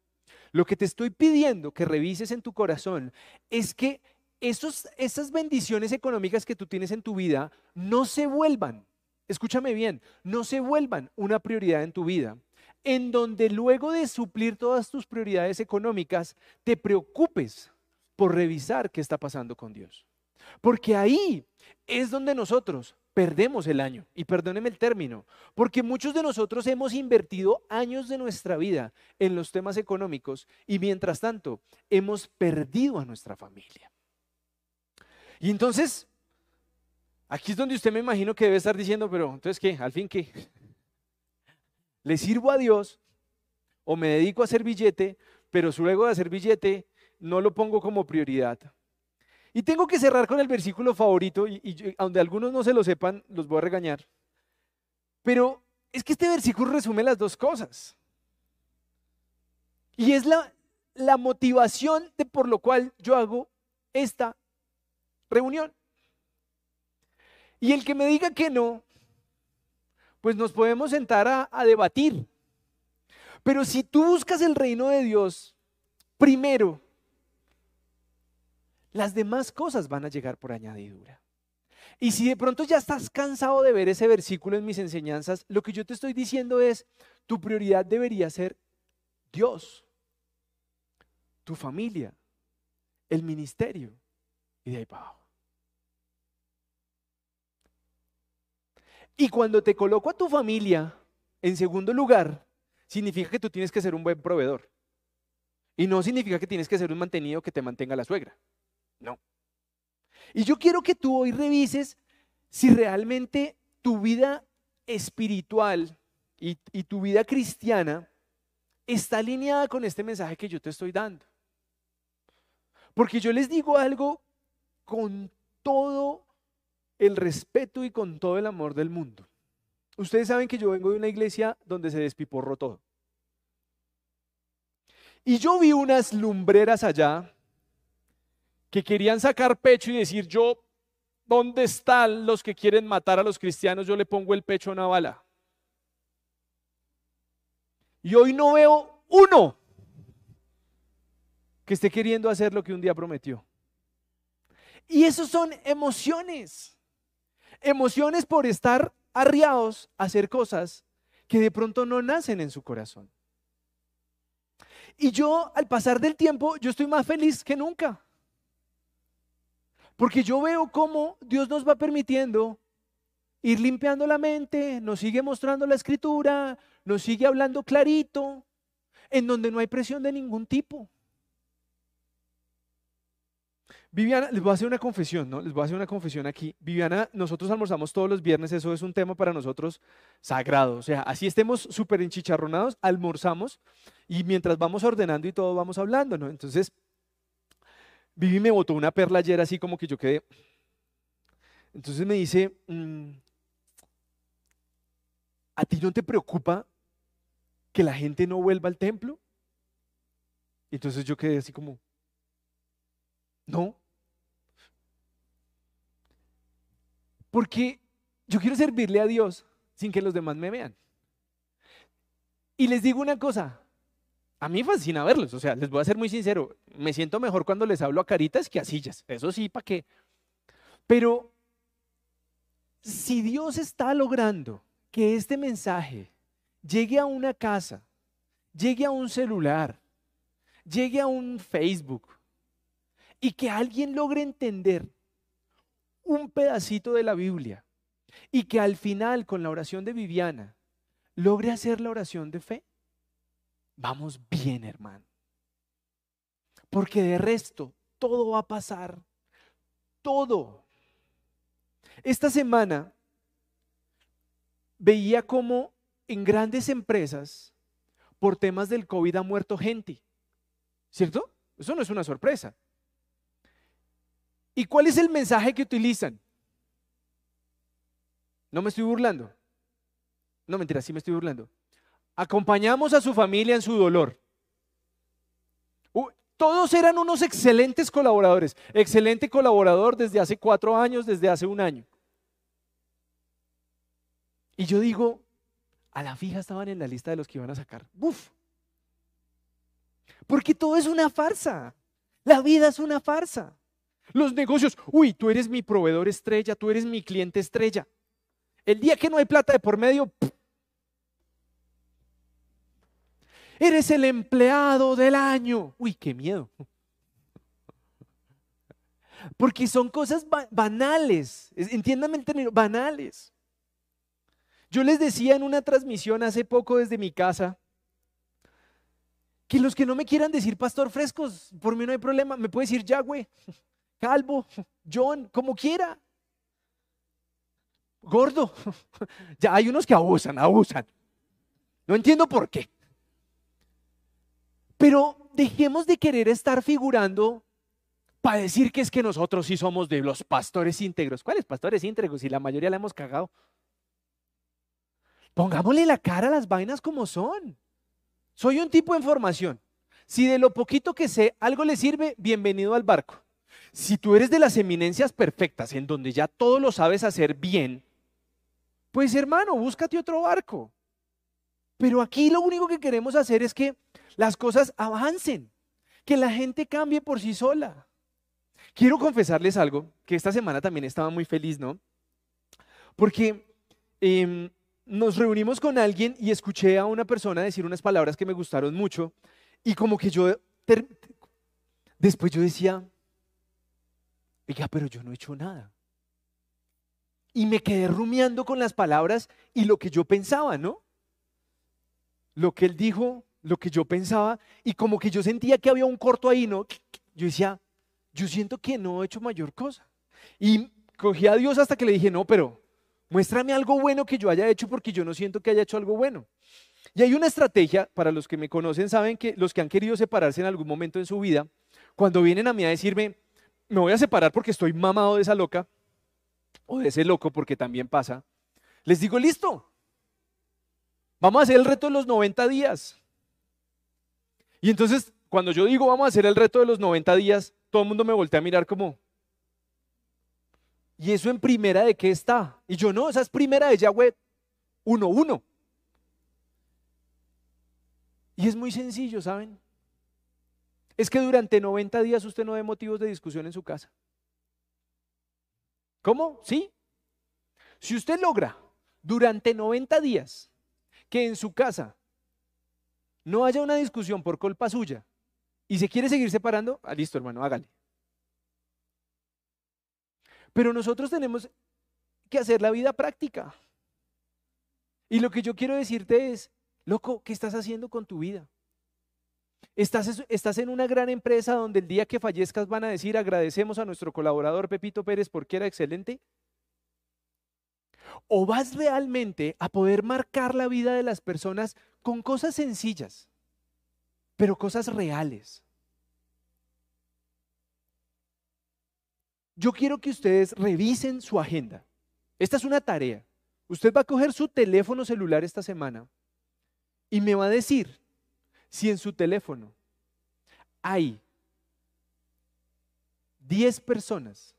Lo que te estoy pidiendo que revises en tu corazón es que esos, esas bendiciones económicas que tú tienes en tu vida no se vuelvan, escúchame bien, no se vuelvan una prioridad en tu vida, en donde luego de suplir todas tus prioridades económicas, te preocupes por revisar qué está pasando con Dios. Porque ahí es donde nosotros perdemos el año. Y perdóneme el término, porque muchos de nosotros hemos invertido años de nuestra vida en los temas económicos y mientras tanto hemos perdido a nuestra familia. Y entonces, aquí es donde usted me imagino que debe estar diciendo, pero entonces qué, al fin qué, le sirvo a Dios o me dedico a hacer billete, pero luego de hacer billete no lo pongo como prioridad. Y tengo que cerrar con el versículo favorito, y, y aunque algunos no se lo sepan, los voy a regañar. Pero es que este versículo resume las dos cosas. Y es la, la motivación de por lo cual yo hago esta reunión. Y el que me diga que no, pues nos podemos sentar a, a debatir. Pero si tú buscas el reino de Dios, primero, las demás cosas van a llegar por añadidura. Y si de pronto ya estás cansado de ver ese versículo en mis enseñanzas, lo que yo te estoy diciendo es, tu prioridad debería ser Dios, tu familia, el ministerio y de ahí para abajo. Y cuando te coloco a tu familia en segundo lugar, significa que tú tienes que ser un buen proveedor. Y no significa que tienes que ser un mantenido que te mantenga la suegra. No. Y yo quiero que tú hoy revises si realmente tu vida espiritual y, tu vida cristiana está alineada con este mensaje que yo te estoy dando. Porque yo les digo algo con todo el respeto y con todo el amor del mundo. Ustedes saben que yo vengo de una iglesia donde se despiporró todo. Y yo vi unas lumbreras allá que querían sacar pecho y decir, yo, ¿dónde están los que quieren matar a los cristianos? Yo le pongo el pecho a una bala. Y hoy no veo uno que esté queriendo hacer lo que un día prometió. Y eso son emociones. Emociones por estar arriados a hacer cosas que de pronto no nacen en su corazón. Y yo, al pasar del tiempo, yo estoy más feliz que nunca. Porque yo veo cómo Dios nos va permitiendo ir limpiando la mente, nos sigue mostrando la escritura, nos sigue hablando clarito, en donde no hay presión de ningún tipo. Viviana, les voy a hacer una confesión, ¿no? Les voy a hacer una confesión aquí. Viviana, nosotros almorzamos todos los viernes, eso es un tema para nosotros sagrado. O sea, así estemos súper enchicharronados, almorzamos y mientras vamos ordenando y todo vamos hablando, ¿no? Entonces, Vivi me botó una perla ayer así como que yo quedé. Entonces me dice, mm, ¿a ti no te preocupa que la gente no vuelva al templo? Entonces yo quedé así como, no. Porque yo quiero servirle a Dios sin que los demás me vean. Y les digo una cosa, a mí fascina verlos, o sea, les voy a ser muy sincero, me siento mejor cuando les hablo a caritas que a sillas, eso sí, ¿para qué? Pero si Dios está logrando que este mensaje llegue a una casa, llegue a un celular, llegue a un Facebook y que alguien logre entender un pedacito de la Biblia y que al final con la oración de Viviana logre hacer la oración de fe, vamos bien, hermano. Porque de resto, todo va a pasar. Todo. Esta semana veía como en grandes empresas, por temas del COVID, ha muerto gente. ¿Cierto? Eso no es una sorpresa. ¿Y cuál es el mensaje que utilizan? No me estoy burlando. No, mentira, sí me estoy burlando. Acompañamos a su familia en su dolor. todos eran unos excelentes colaboradores. Excelente colaborador desde hace cuatro años, desde hace un año. Y yo digo, a la fija estaban en la lista de los que iban a sacar. ¡Buf! Porque todo es una farsa. La vida es una farsa. Los negocios, uy, tú eres mi proveedor estrella, tú eres mi cliente estrella. El día que no hay plata de por medio, eres el empleado del año. Uy, qué miedo. Porque son cosas banales, entiéndame banales. Yo les decía en una transmisión hace poco desde mi casa que los que no me quieran decir pastor frescos, por mí no hay problema, me puede decir Yahweh. Calvo, John, como quiera. Gordo. Ya hay unos que abusan, abusan. No entiendo por qué. Pero dejemos de querer estar figurando para decir que es que nosotros sí somos de los pastores íntegros. ¿Cuáles pastores íntegros? Si la mayoría la hemos cagado. Pongámosle la cara a las vainas como son. Soy un tipo de formación. Si de lo poquito que sé algo le sirve, bienvenido al barco. Si tú eres de las eminencias perfectas, en donde ya todo lo sabes hacer bien, pues hermano, búscate otro barco. Pero aquí lo único que queremos hacer es que las cosas avancen, que la gente cambie por sí sola. Quiero confesarles algo, que esta semana también estaba muy feliz, ¿no? Porque em, nos reunimos con alguien y escuché a una persona decir unas palabras que me gustaron mucho y como que yo, después yo decía, Oiga, pero yo no he hecho nada. Y me quedé rumiando con las palabras y lo que yo pensaba, ¿no? Lo que él dijo, lo que yo pensaba, y como que yo sentía que había un corto ahí, ¿no? Yo decía, yo siento que no he hecho mayor cosa. Y cogí a Dios hasta que le dije, no, pero muéstrame algo bueno que yo haya hecho porque yo no siento que haya hecho algo bueno. Y hay una estrategia, para los que me conocen, saben que los que han querido separarse en algún momento en su vida, cuando vienen a mí a decirme, me voy a separar porque estoy mamado de esa loca, o de ese loco porque también pasa, les digo, listo, vamos a hacer el reto de los 90 días. Y entonces, cuando yo digo vamos a hacer el reto de los 90 días, todo el mundo me voltea a mirar como, ¿y eso en primera de qué está? Y yo no, esa es primera de Yahweh 1.1. Y es muy sencillo, ¿saben? es que durante 90 días usted no ve motivos de discusión en su casa. ¿Cómo? ¿Sí? Si usted logra durante 90 días que en su casa no haya una discusión por culpa suya y se quiere seguir separando, ah, listo hermano, hágale. Pero nosotros tenemos que hacer la vida práctica. Y lo que yo quiero decirte es, loco, ¿qué estás haciendo con tu vida? Estás, estás en una gran empresa donde el día que fallezcas van a decir agradecemos a nuestro colaborador Pepito Pérez porque era excelente. ¿O vas realmente a poder marcar la vida de las personas con cosas sencillas, pero cosas reales? Yo quiero que ustedes revisen su agenda. Esta es una tarea. Usted va a coger su teléfono celular esta semana y me va a decir si en su teléfono hay 10 personas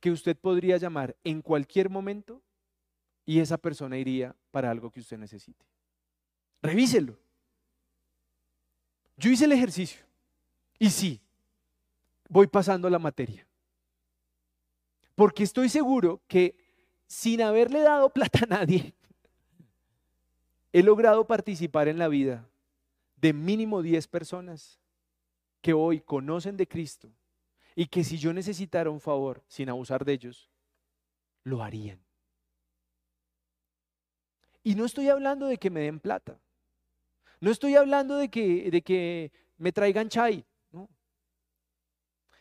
que usted podría llamar en cualquier momento y esa persona iría para algo que usted necesite. Revíselo. Yo hice el ejercicio y sí, voy pasando la materia. Porque estoy seguro que sin haberle dado plata a nadie, he logrado participar en la vida de mínimo 10 personas que hoy conocen de Cristo y que si yo necesitara un favor sin abusar de ellos, lo harían. Y no estoy hablando de que me den plata. No estoy hablando de que, de que me traigan chai.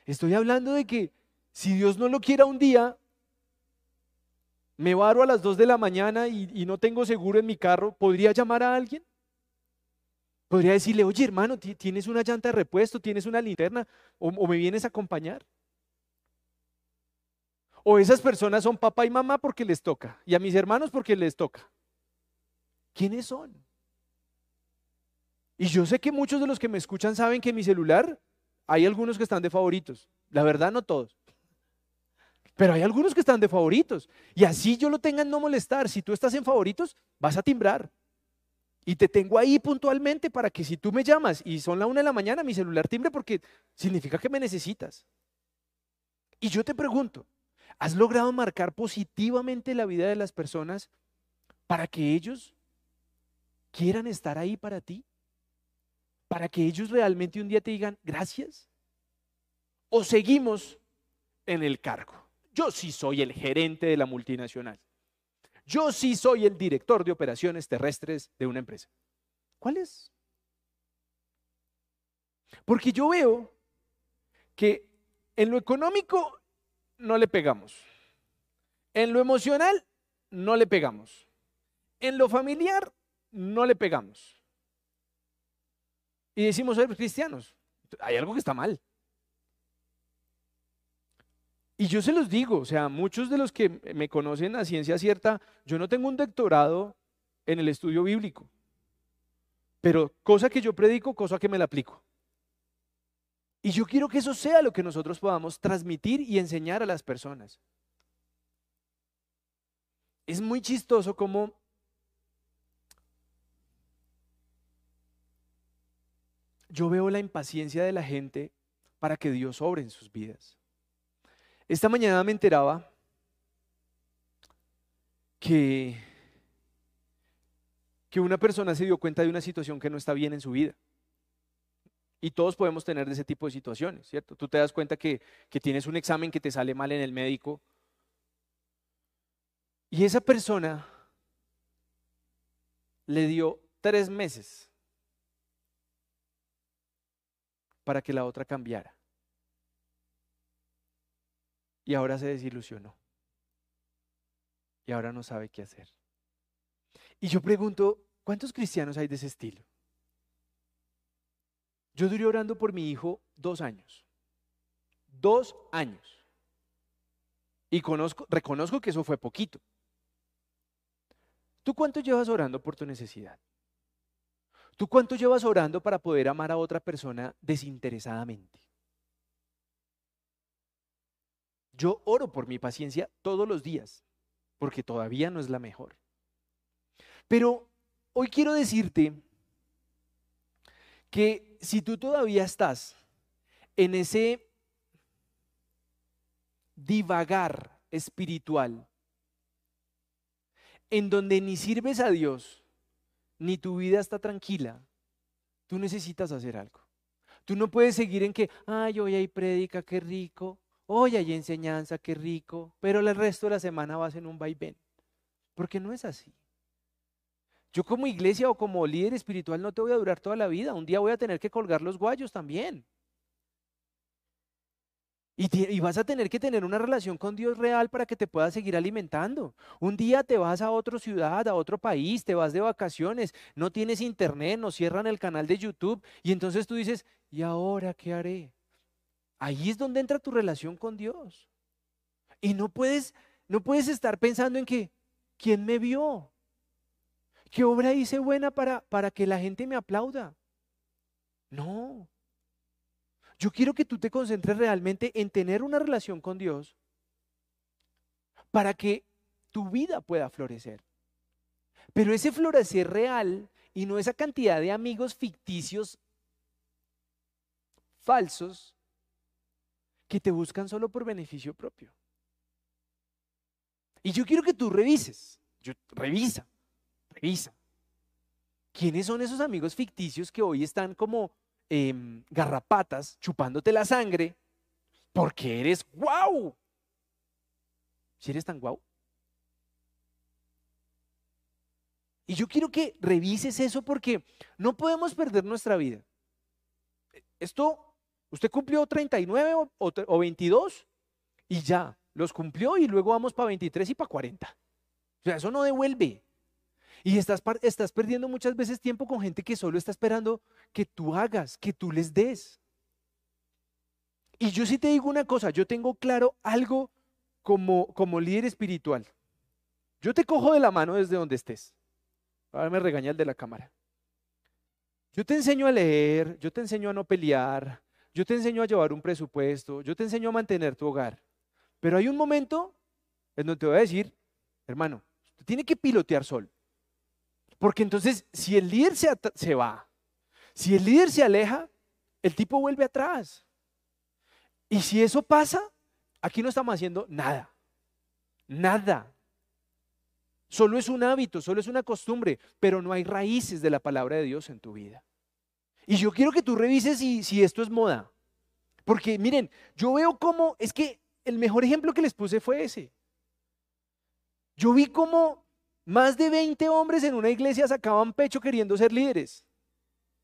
Estoy hablando de que si Dios no lo quiera un día, me varo a las 2 de la mañana y, no tengo seguro en mi carro, ¿podría llamar a alguien? Podría decirle, oye hermano, ¿tienes una llanta de repuesto? ¿Tienes una linterna? ¿O, o me vienes a acompañar? O esas personas son papá y mamá porque les toca, y a mis hermanos porque les toca. ¿Quiénes son? Y yo sé que muchos de los que me escuchan saben que en mi celular hay algunos que están de favoritos. La verdad, no todos. Pero hay algunos que están de favoritos. Y así yo lo tenga en no molestar. Si tú estás en favoritos, vas a timbrar. Y te tengo ahí puntualmente para que si tú me llamas y son la una de la mañana, mi celular timbre porque significa que me necesitas. Y yo te pregunto, ¿has logrado marcar positivamente la vida de las personas para que ellos quieran estar ahí para ti? ¿Para que ellos realmente un día te digan gracias? ¿O seguimos en el cargo? Yo sí soy el gerente de la multinacional. Yo sí soy el director de operaciones terrestres de una empresa. ¿Cuál es? Porque yo veo que en lo económico no le pegamos. En lo emocional no le pegamos. En lo familiar no le pegamos. Y decimos ser cristianos. Hay algo que está mal. Y yo se los digo, o sea, muchos de los que me conocen a ciencia cierta, yo no tengo un doctorado en el estudio bíblico, pero cosa que yo predico, cosa que me la aplico. Y yo quiero que eso sea lo que nosotros podamos transmitir y enseñar a las personas. Es muy chistoso como yo veo la impaciencia de la gente para que Dios obre en sus vidas. Esta mañana me enteraba que, que una persona se dio cuenta de una situación que no está bien en su vida. Y todos podemos tener ese tipo de situaciones, ¿cierto? Tú te das cuenta que, que tienes un examen que te sale mal en el médico. Y esa persona le dio tres meses para que la otra cambiara y ahora se desilusionó. Y ahora no sabe qué hacer. Y yo pregunto, ¿cuántos cristianos hay de ese estilo? Yo duré orando por mi hijo dos años. Dos años. Y conozco, reconozco que eso fue poquito. ¿Tú cuánto llevas orando por tu necesidad? ¿Tú cuánto llevas orando para poder amar a otra persona desinteresadamente? Yo oro por mi paciencia todos los días, porque todavía no es la mejor. Pero hoy quiero decirte que si tú todavía estás en ese divagar espiritual, en donde ni sirves a Dios, ni tu vida está tranquila, tú necesitas hacer algo. Tú no puedes seguir en que, ay, hoy hay prédica, qué rico, Hoy hay enseñanza, qué rico, pero el resto de la semana vas en un vaivén. Porque no es así. Yo como iglesia o como líder espiritual no te voy a durar toda la vida. Un día voy a tener que colgar los guayos también. Y, vas a tener que tener una relación con Dios real para que te puedas seguir alimentando. Un día te vas a otra ciudad, a otro país, te vas de vacaciones, no tienes internet, no cierran el canal de YouTube y entonces tú dices, ¿y ahora qué haré? Ahí es donde entra tu relación con Dios. Y no puedes, no puedes estar pensando en que, ¿quién me vio? ¿Qué obra hice buena para, para que la gente me aplauda? No. Yo quiero que tú te concentres realmente en tener una relación con Dios para que tu vida pueda florecer. Pero ese florecer real y no esa cantidad de amigos ficticios falsos que te buscan solo por beneficio propio. Y yo quiero que tú revises, yo, revisa, revisa. ¿Quiénes son esos amigos ficticios que hoy están como Em, garrapatas chupándote la sangre porque eres guau. Si eres tan guau. Y yo quiero que revises eso porque no podemos perder nuestra vida. Esto, usted cumplió 39 o, o 22 y ya, los cumplió y luego vamos para 23 y para 40. O sea, eso no devuelve. Y estás, estás perdiendo muchas veces tiempo con gente que solo está esperando que tú hagas, que tú les des. Y yo sí te digo una cosa, yo tengo claro algo como, como líder espiritual. Yo te cojo de la mano desde donde estés. Ahora me regaña el de la cámara. Yo te enseño a leer, yo te enseño a no pelear, yo te enseño a llevar un presupuesto, yo te enseño a mantener tu hogar. Pero hay un momento en donde te voy a decir, hermano, usted tiene que pilotear solo. Porque entonces, si el líder se, se va, si el líder se aleja, el tipo vuelve atrás. Y si eso pasa, aquí no estamos haciendo nada. Nada. Solo es un hábito, solo es una costumbre, pero no hay raíces de la palabra de Dios en tu vida. Y yo quiero que tú revises si, si esto es moda. Porque miren, yo veo cómo, es que el mejor ejemplo que les puse fue ese. Yo vi cómo más de 20 hombres en una iglesia sacaban pecho queriendo ser líderes.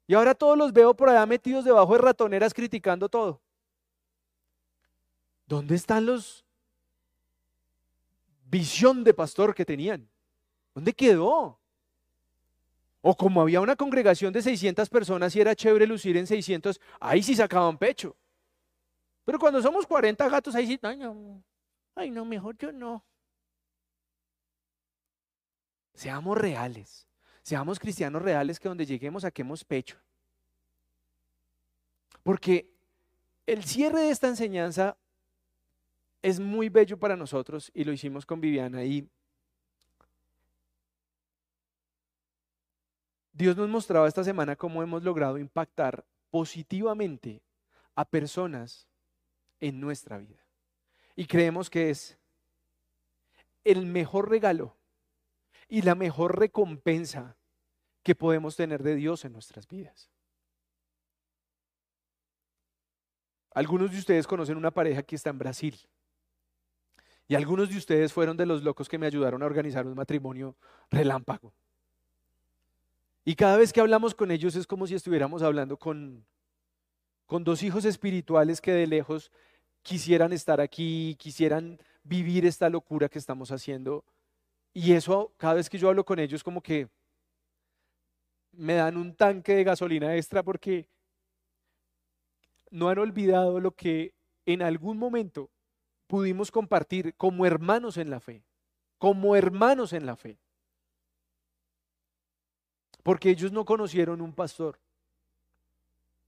Y ahora todos los veo por allá metidos debajo de ratoneras criticando todo. ¿Dónde están los visión de pastor que tenían? ¿Dónde quedó? O como había una congregación de 600 personas y era chévere lucir en 600, ahí sí sacaban pecho. Pero cuando somos 40 gatos, ahí sí, ay no, ay no, mejor yo no. Seamos reales. Seamos cristianos reales que donde lleguemos saquemos pecho. Porque el cierre de esta enseñanza es muy bello para nosotros y lo hicimos con Viviana y Dios nos mostraba esta semana cómo hemos logrado impactar positivamente a personas en nuestra vida. Y creemos que es el mejor regalo y la mejor recompensa que podemos tener de Dios en nuestras vidas. Algunos de ustedes conocen una pareja que está en Brasil. Y algunos de ustedes fueron de los locos que me ayudaron a organizar un matrimonio relámpago. Y cada vez que hablamos con ellos es como si estuviéramos hablando con, con dos hijos espirituales que de lejos quisieran estar aquí, quisieran vivir esta locura que estamos haciendo y eso, cada vez que yo hablo con ellos, como que me dan un tanque de gasolina extra porque no han olvidado lo que en algún momento pudimos compartir como hermanos en la fe, como hermanos en la fe. Porque ellos no conocieron un pastor.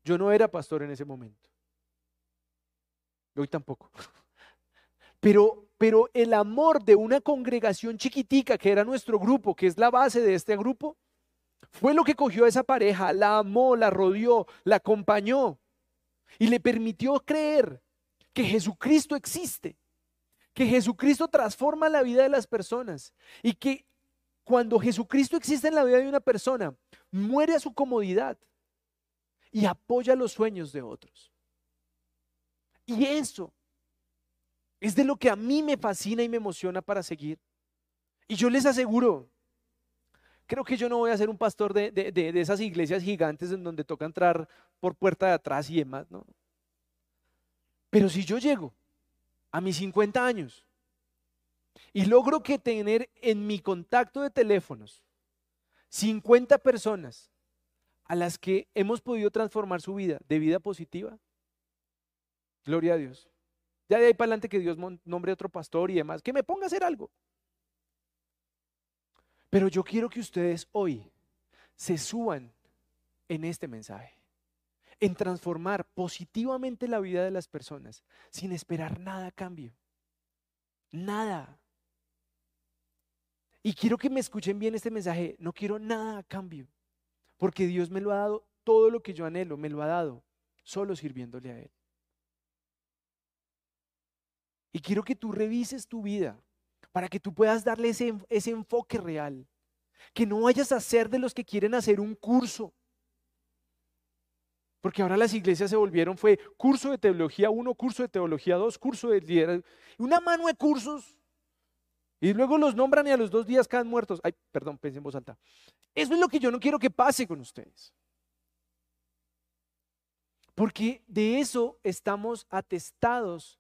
Yo no era pastor en ese momento. Hoy tampoco. Pero, pero el amor de una congregación chiquitica que era nuestro grupo, que es la base de este grupo, fue lo que cogió a esa pareja, la amó, la rodeó, la acompañó y le permitió creer que Jesucristo existe, que Jesucristo transforma la vida de las personas y que cuando Jesucristo existe en la vida de una persona, muere a su comodidad y apoya los sueños de otros. Y eso Es de lo que a mí me fascina y me emociona para seguir. Y yo les aseguro, creo que yo no voy a ser un pastor de, de esas iglesias gigantes en donde toca entrar por puerta de atrás y demás, ¿no? Pero si yo llego a mis 50 años y logro que tener en mi contacto de teléfonos 50 personas a las que hemos podido transformar su vida de vida positiva, gloria a Dios. Ya de ahí para adelante que Dios nombre otro pastor y demás, que me ponga a hacer algo. Pero yo quiero que ustedes hoy se suban en este mensaje en transformar positivamente la vida de las personas sin esperar nada a cambio. Nada. Y quiero que me escuchen bien este mensaje. No quiero nada a cambio. Porque Dios me lo ha dado todo lo que yo anhelo, me lo ha dado solo sirviéndole a Él. Y quiero que tú revises tu vida para que tú puedas darle ese, ese enfoque real. Que no vayas a ser de los que quieren hacer un curso porque ahora las iglesias se volvieron, fue curso de teología 1, curso de teología 2, curso de liderazgo, una mano de cursos. Y luego los nombran y a los dos días caen muertos. Ay, perdón, pensé en voz alta. Eso es lo que yo no quiero que pase con ustedes. Porque de eso estamos atestados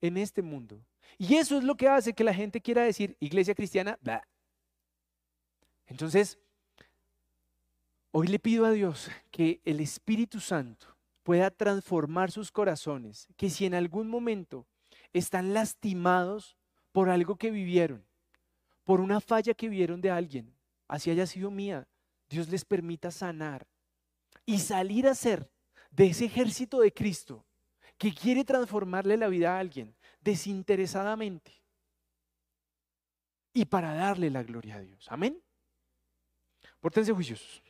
en este mundo. Y eso es lo que hace que la gente quiera decir, iglesia cristiana, Entonces, Hoy le pido a Dios que el Espíritu Santo pueda transformar sus corazones, que si en algún momento están lastimados por algo que vivieron, por una falla que vieron de alguien, así haya sido mía, Dios les permita sanar y salir a ser de ese ejército de Cristo que quiere transformarle la vida a alguien desinteresadamente y para darle la gloria a Dios. Amén. Pórtense juiciosos.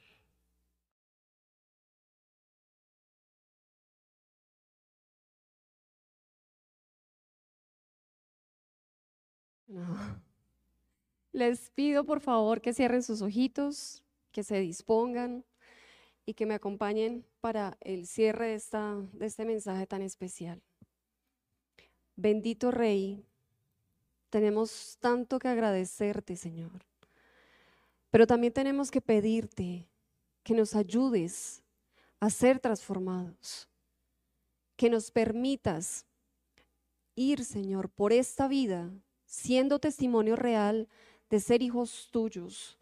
Les pido por favor que cierren sus ojitos, que se dispongan y que me acompañen para el cierre de, esta, de este mensaje tan especial. Bendito Rey, tenemos tanto que agradecerte, Señor, pero también tenemos que pedirte que nos ayudes a ser transformados, que nos permitas ir, Señor, por esta vida siendo testimonio real de ser hijos tuyos,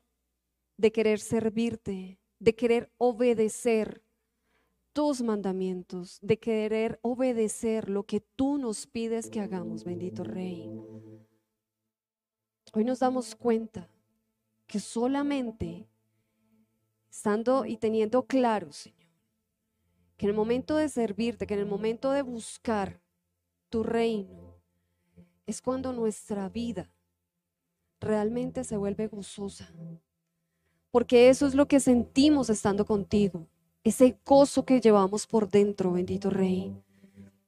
de querer servirte, de querer obedecer tus mandamientos, de querer obedecer lo que tú nos pides que hagamos, bendito Rey. Hoy nos damos cuenta que solamente estando y teniendo claro, Señor, que en el momento de servirte, que en el momento de buscar tu reino, es cuando nuestra vida realmente se vuelve gozosa. Porque eso es lo que sentimos estando contigo, ese gozo que llevamos por dentro, bendito Rey.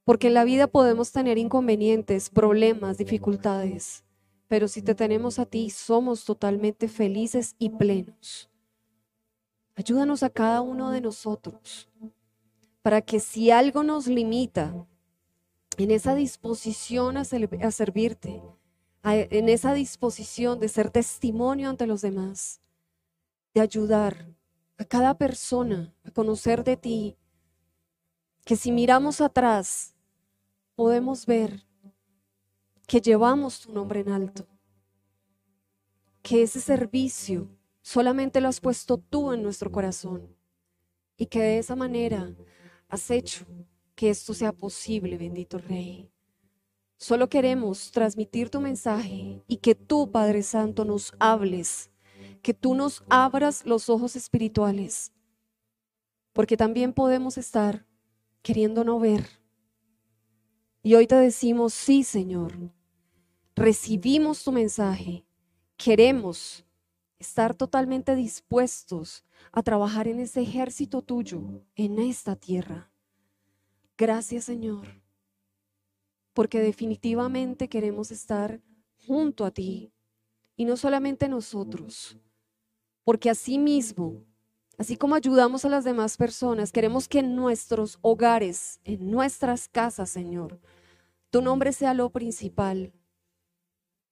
Porque en la vida podemos tener inconvenientes, problemas, dificultades, pero si te tenemos a ti, somos totalmente felices y plenos. Ayúdanos a cada uno de nosotros para que si algo nos limita, en esa disposición a, servirte, en esa disposición de ser testimonio ante los demás, ayudar a cada persona a conocer de ti, que si miramos atrás podemos ver que llevamos tu nombre en alto, que ese servicio solamente lo has puesto tú en nuestro corazón y que de esa manera has hecho que esto sea posible, bendito Rey. Solo queremos transmitir tu mensaje y que tú, Padre Santo, nos hables, que tú nos abras los ojos espirituales, porque también podemos estar queriendo no ver. Y hoy te decimos, sí, Señor, recibimos tu mensaje, queremos estar totalmente dispuestos a trabajar en ese ejército tuyo, en esta tierra. Gracias Señor, porque definitivamente queremos estar junto a ti y no solamente nosotros, porque así mismo, así como ayudamos a las demás personas, queremos que en nuestros hogares, en nuestras casas, Señor, tu nombre sea lo principal.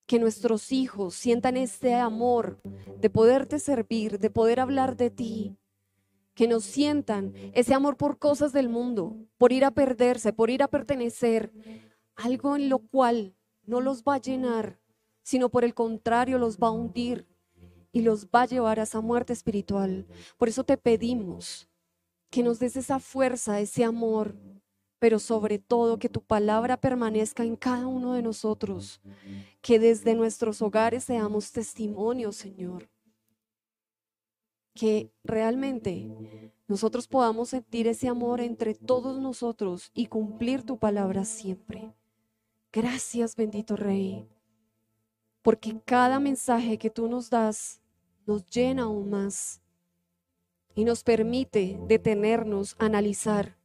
Que nuestros hijos sientan este amor de poderte servir, de poder hablar de ti. Que nos sientan ese amor por cosas del mundo, por ir a perderse, por ir a pertenecer, algo en lo cual no los va a llenar, sino por el contrario los va a hundir y los va a llevar a esa muerte espiritual. Por eso te pedimos que nos des esa fuerza, ese amor, pero sobre todo que tu palabra permanezca en cada uno de nosotros, que desde nuestros hogares seamos testimonios, Señor, que realmente nosotros podamos sentir ese amor entre todos nosotros y cumplir tu palabra siempre. Gracias, bendito Rey, porque cada mensaje que tú nos das nos llena aún más y nos permite detenernos, analizar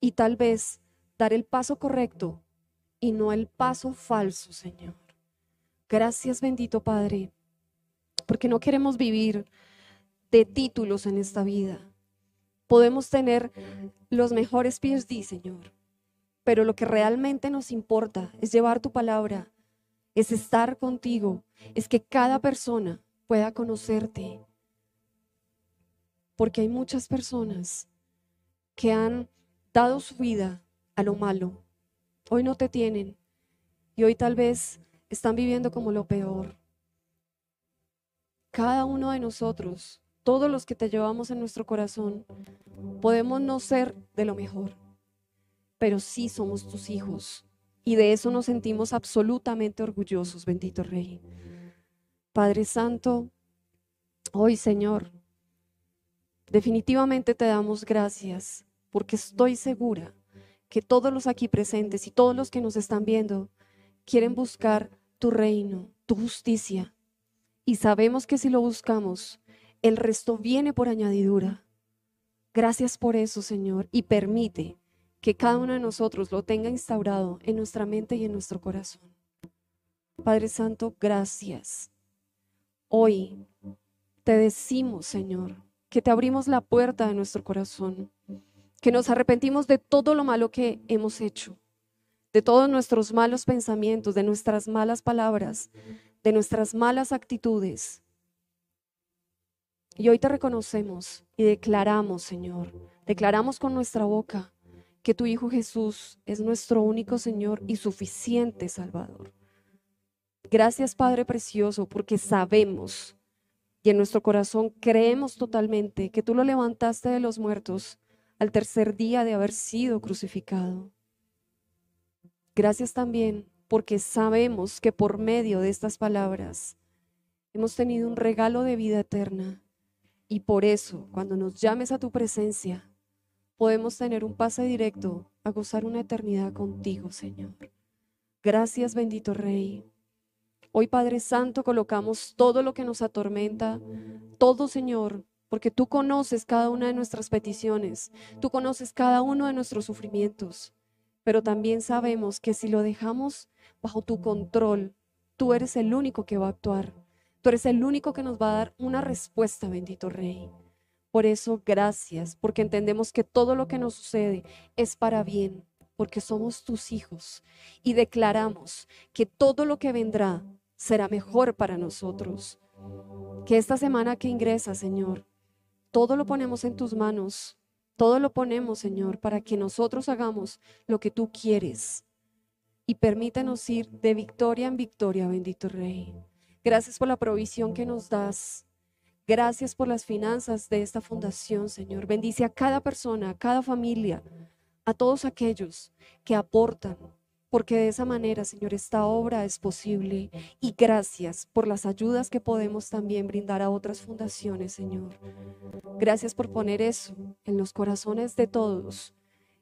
y tal vez dar el paso correcto y no el paso falso, Señor. Gracias, bendito Padre, porque no queremos vivir de títulos en esta vida. Podemos tener los mejores PhD, Señor, pero lo que realmente nos importa es llevar tu palabra, es estar contigo, es que cada persona pueda conocerte. Porque hay muchas personas que han dado su vida a lo malo. Hoy no te tienen y hoy tal vez están viviendo como lo peor. Cada uno de nosotros, todos los que te llevamos en nuestro corazón, podemos no ser de lo mejor, pero sí somos tus hijos y de eso nos sentimos absolutamente orgullosos, bendito Rey. Padre Santo, hoy Señor, definitivamente te damos gracias porque estoy segura que todos los aquí presentes y todos los que nos están viendo quieren buscar tu reino, tu justicia. Y sabemos que si lo buscamos, el resto viene por añadidura. Gracias por eso, Señor, y permite que cada uno de nosotros lo tenga instaurado en nuestra mente y en nuestro corazón. Padre Santo, gracias. Hoy te decimos, Señor, que te abrimos la puerta de nuestro corazón que nos arrepentimos de todo lo malo que hemos hecho, de todos nuestros malos pensamientos, de nuestras malas palabras, de nuestras malas actitudes. Y hoy te reconocemos y declaramos, Señor, declaramos con nuestra boca que tu Hijo Jesús es nuestro único Señor y suficiente Salvador. Gracias, Padre Precioso, porque sabemos y en nuestro corazón creemos totalmente que tú lo levantaste de los muertos al tercer día de haber sido crucificado. Gracias también porque sabemos que por medio de estas palabras hemos tenido un regalo de vida eterna y por eso cuando nos llames a tu presencia podemos tener un pase directo a gozar una eternidad contigo, Señor. Gracias, bendito Rey. Hoy, Padre Santo, colocamos todo lo que nos atormenta, todo, Señor, porque tú conoces cada una de nuestras peticiones, tú conoces cada uno de nuestros sufrimientos, pero también sabemos que si lo dejamos bajo tu control, tú eres el único que va a actuar, tú eres el único que nos va a dar una respuesta, bendito Rey. Por eso, gracias, porque entendemos que todo lo que nos sucede es para bien, porque somos tus hijos y declaramos que todo lo que vendrá será mejor para nosotros. Que esta semana que ingresa, Señor, todo lo ponemos en tus manos. Todo lo ponemos, Señor, para que nosotros hagamos lo que tú quieres. Y permítanos ir de victoria en victoria, bendito Rey. Gracias por la provisión que nos das. Gracias por las finanzas de esta fundación, Señor. Bendice a cada persona, a cada familia, a todos aquellos que aportan, porque de esa manera, Señor, esta obra es posible. Y gracias por las ayudas que podemos también brindar a otras fundaciones, Señor. Gracias por poner eso en los corazones de todos.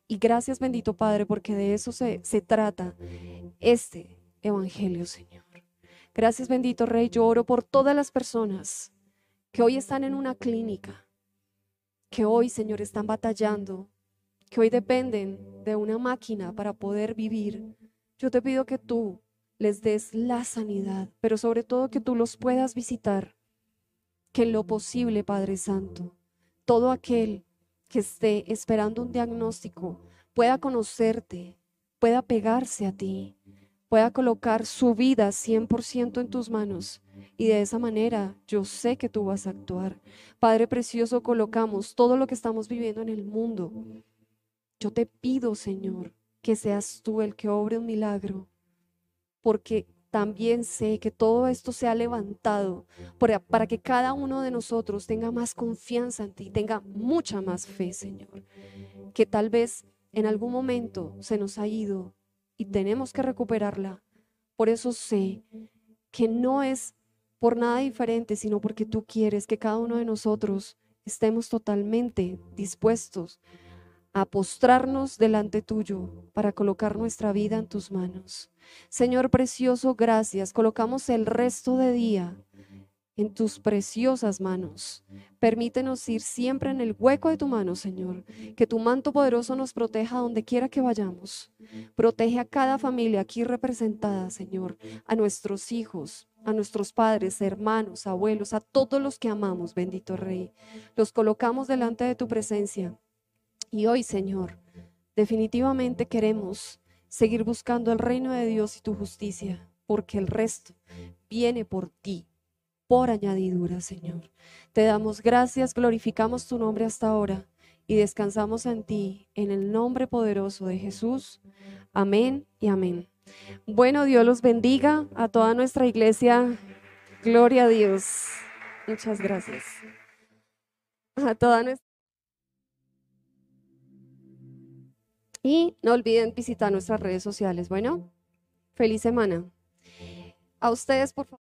Y gracias, bendito Padre, porque de eso se, se trata este Evangelio, Señor. Gracias, bendito Rey. Yo oro por todas las personas que hoy están en una clínica, que hoy, Señor, están batallando que hoy dependen de una máquina para poder vivir, yo te pido que tú les des la sanidad, pero sobre todo que tú los puedas visitar, que en lo posible, Padre Santo, todo aquel que esté esperando un diagnóstico pueda conocerte, pueda pegarse a ti, pueda colocar su vida 100% en tus manos. Y de esa manera yo sé que tú vas a actuar. Padre Precioso, colocamos todo lo que estamos viviendo en el mundo. Yo te pido, Señor, que seas tú el que obre un milagro, porque también sé que todo esto se ha levantado para, que cada uno de nosotros tenga más confianza en ti, tenga mucha más fe, Señor. Que tal vez en algún momento se nos ha ido y tenemos que recuperarla. Por eso sé que no es por nada diferente, sino porque tú quieres que cada uno de nosotros estemos totalmente dispuestos a postrarnos delante tuyo para colocar nuestra vida en tus manos. Señor precioso, gracias. Colocamos el resto de día en tus preciosas manos. Permítenos ir siempre en el hueco de tu mano, Señor. Que tu manto poderoso nos proteja donde quiera que vayamos. Protege a cada familia aquí representada, Señor, a nuestros hijos, a nuestros padres, hermanos, abuelos, a todos los que amamos, bendito Rey. Los colocamos delante de tu presencia y hoy, Señor, definitivamente queremos seguir buscando el reino de Dios y tu justicia, porque el resto viene por ti, por añadidura, Señor. Te damos gracias, glorificamos tu nombre hasta ahora y descansamos en ti, en el nombre poderoso de Jesús. Amén y amén. Bueno, Dios los bendiga a toda nuestra iglesia. Gloria a Dios. Muchas gracias. A toda nuestra Y no olviden visitar nuestras redes sociales. Bueno, feliz semana. A ustedes, por favor.